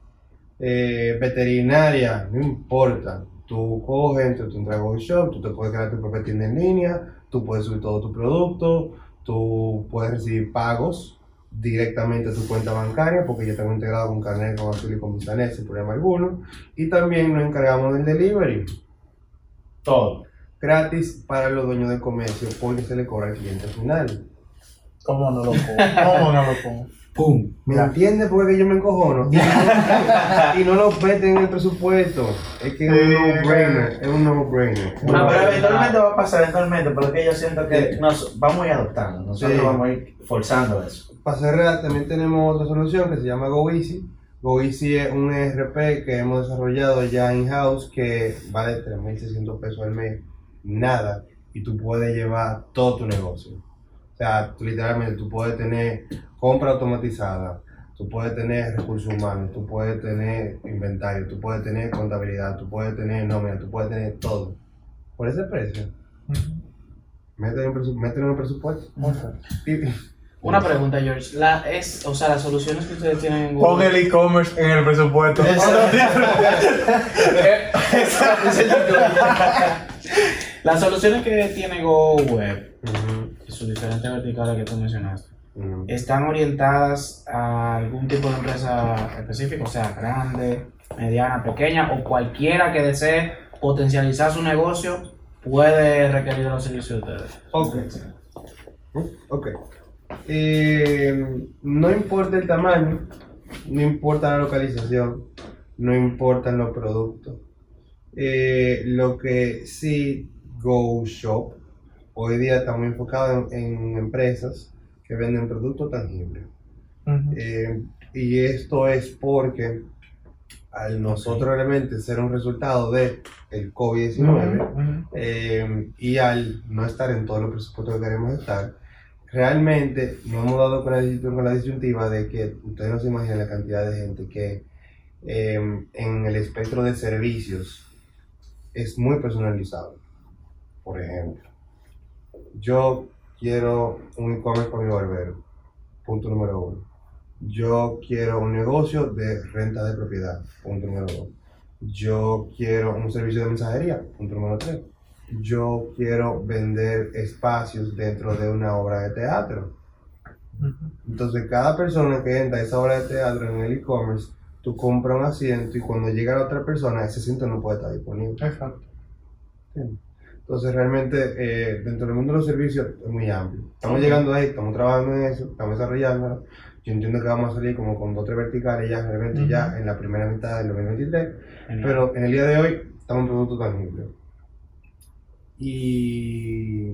eh, veterinaria, no importa. Tú coges, tú, tú entras a Go Shop, tú te puedes crear tu propia tienda en línea, tú puedes subir todo tu producto, tú puedes recibir pagos directamente a tu cuenta bancaria porque ya tengo integrado con Carnet, con Azul y con sin problema alguno. Y también nos encargamos del delivery Todo. gratis para los dueños de comercio porque se le cobra al cliente final. ¿Cómo no lo pongo? ¿Cómo no lo pongo? ¡Pum! ¿Me entiendes por qué yo me encojono? Y no, lo meten en el presupuesto. Es que es un no-brainer. Es un no-brainer. No, pero eventualmente va a pasar, eventualmente, pero es que yo siento que nos vamos a ir adoptando, nosotros Sí. vamos a ir forzando eso. Para cerrar, también tenemos otra solución que se llama GoEasy. GoEasy es un ERP que hemos desarrollado ya in-house que vale 3.600 pesos al mes, nada, y tú puedes llevar todo tu negocio. O sea, tú, literalmente tú puedes tener compra automatizada, tú puedes tener recursos humanos, tú puedes tener inventario, tú puedes tener contabilidad, tú puedes tener nómina, tú puedes tener todo. Por ese precio, mételo en, presu- mételo en el presupuesto. Una pregunta, George. La, es, o sea, las soluciones que ustedes tienen en Pon Google. el e-commerce en el presupuesto. Las soluciones que tiene Go Web y sus diferentes verticales que tú mencionaste. ¿están orientadas a algún tipo de empresa específico? O sea, grande, mediana, pequeña o cualquiera que desee potencializar su negocio puede requerir los servicios de ustedes. Ok. Ok. Eh, no importa el tamaño, no importa la localización, no importan los productos. Eh, lo que sí Go Shop hoy día está muy enfocado en, en empresas que venden productos tangibles. Eh, y esto es porque al nosotros realmente ser un resultado de el COVID-19, Ujú. eh, y al no estar en todos los presupuestos que queremos estar, realmente nos hemos dado con la, con la disyuntiva de que ustedes no se imaginan la cantidad de gente que eh, en el espectro de servicios es muy personalizado. Por ejemplo, yo quiero un e-commerce para mi barbero, punto número uno. Yo quiero un negocio de renta de propiedad, punto número dos. Yo quiero un servicio de mensajería, punto número tres. Yo quiero vender espacios dentro de una obra de teatro. Entonces, cada persona que entra a esa obra de teatro en el e-commerce, tú compras un asiento y cuando llega la otra persona, ese asiento no puede estar disponible. Exacto. ¿Entiendes? Entonces, realmente, eh, dentro del mundo de los servicios es muy amplio. Estamos llegando ahí, estamos trabajando en eso, estamos desarrollándolo. Yo entiendo que vamos a salir como con dos o tres verticales ya, realmente, ya en la primera mitad del 2023. Pero en el día de hoy, estamos en producto tangible. Y.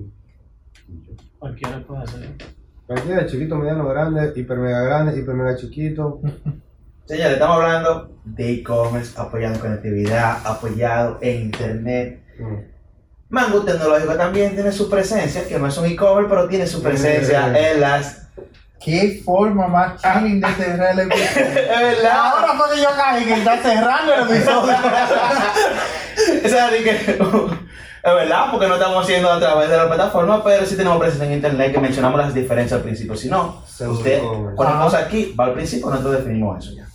Cualquiera puede hacer. Cualquiera, chiquito, mediano, grande, hiper mega grande, hiper mega chiquito. Señores, estamos hablando de e-commerce, apoyado en conectividad, apoyado en internet. Mm. Mango Tecnológico también tiene su presencia, que no es un e-commerce, pero tiene su presencia en las... Qué forma más chilling de cerrar el episodio. Es verdad. Ahora fue que yo caí que está cerrando el episodio. O sea, que- es verdad, porque no estamos haciendo a través de la plataforma, pero sí tenemos presencia en internet que mencionamos las diferencias al principio. Si no, usted una cosa aquí, va al principio, nosotros definimos eso ya.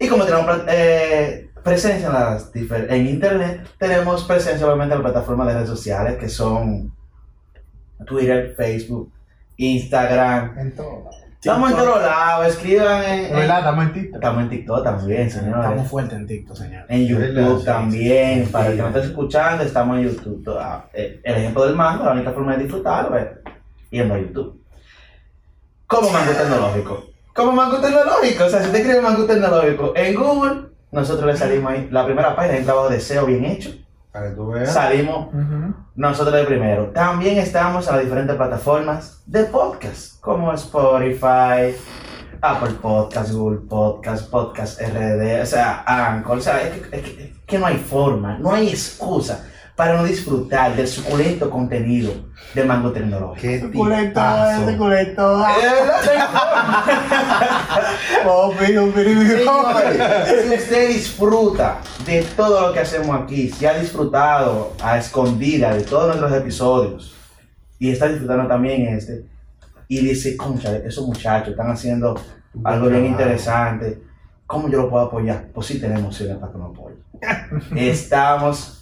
Y como tenemos eh, presencia en, las difer- en internet, tenemos presencia obviamente en las plataformas de redes sociales que son Twitter, Facebook, Instagram. En todo. Estamos en todos lados, escriban en, Es en- verdad, estamos en TikTok. Estamos en TikTok también, señores. Estamos fuertes en TikTok, señor. En YouTube verdad, sí, también, sí. para el que no esté escuchando, estamos en YouTube. Toda- eh, El ejemplo del mango, la única forma de disfrutarlo es yendo a YouTube. Como mango tecnológico. Como mango tecnológico. O sea, si usted escribe mango tecnológico en Google, nosotros le salimos ahí. La primera página hay un trabajo de SEO bien hecho. Para que tú veas. Salimos nosotros de primero. También estamos en las diferentes plataformas de podcast, como Spotify, Apple Podcast, Google Podcast, Podcast RD, o sea, Anchor. O sea, es que, es que- es que no hay forma, no hay excusa para no disfrutar del suculento contenido de Mango Tecnológico. Qué Suculento, tipazo. suculento. Eh, Oh, si usted disfruta de todo lo que hacemos aquí, si ha disfrutado a escondida de todos nuestros episodios y está disfrutando también este, y dice, concha, esos muchachos están haciendo algo bien interesante, ¿cómo yo lo puedo apoyar? Pues sí tenemos opciones para que me apoyen. Estamos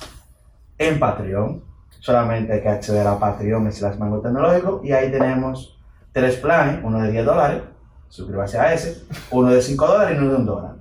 en Patreon, solamente hay que acceder a Patreon, slash Mango Tecnológico, y ahí tenemos tres planes, uno de 10 dólares, suscríbase a ese, uno de 5 dólares y uno de 1 dólar.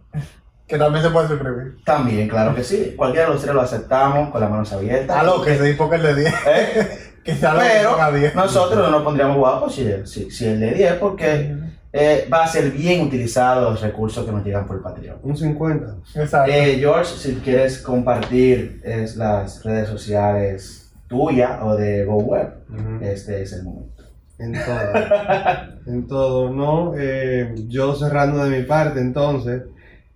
Que también se puede suscribir. También, claro que sí, cualquiera de los tres lo aceptamos con las manos abiertas. A lo que se dice el de 10. ¿Eh? Que que Pero ponga 10. nosotros no nos pondríamos guapos si, si, si el de 10, porque eh, va a ser bien utilizado los recursos que nos llegan por Patreon. Un 50. Exacto. Eh, George, si quieres compartir es, las redes sociales tuyas o de GoWeb, Ujú. este es el momento. En todo. en todo, ¿no? Eh, yo cerrando de mi parte, entonces,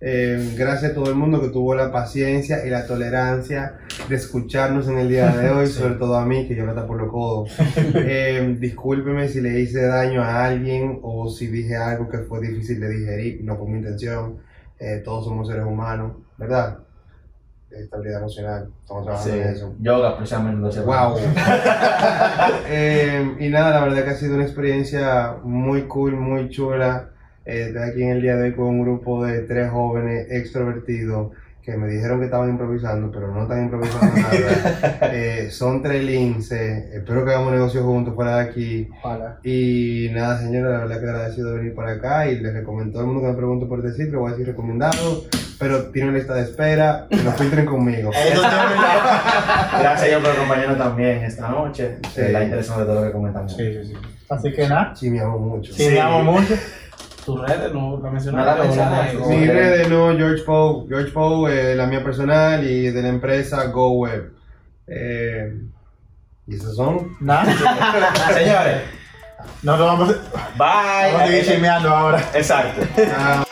eh, gracias a todo el mundo que tuvo la paciencia y la tolerancia de escucharnos en el día de hoy, sobre todo a mí, que yo me tapo los codos. Eh, discúlpeme si le hice daño a alguien o si dije algo que fue difícil de digerir, no fue mi intención. Eh, todos somos seres humanos, ¿verdad? Estabilidad emocional, estamos trabajando en eso. Yoga, precisamente, no sé. Wow. Eh, y nada, la verdad que ha sido una experiencia muy cool, muy chula. Eh, estoy aquí en el día de hoy con un grupo de tres jóvenes extrovertidos que me dijeron que estaban improvisando, pero no están improvisando nada. Eh, son tres linces. Espero que hagamos negocio juntos fuera de aquí. Ojalá. Y nada, señora, la verdad que agradecido de venir para acá y les recomiendo a todo el mundo que me pregunte por este sitio, voy a decir recomendado, pero tienen lista de espera, que lo filtren conmigo. Eso tiene- Gracias yo por acompañarnos también esta noche. Sí. La interesante de todo lo que comentamos. Sí, sí, sí. Así que nada. Sí, me amo mucho. Sí, me amo mucho. Tus redes no la No mencionaste. la mencionaste. ¿verdad? Mi redes no, George Poe, George Poe, eh, la mía personal y de la empresa GoWeb. Eh, y esos son. Nada. Señores, No lo vamos a, bye. vamos a seguir chismeando ahora. Exacto. Ah.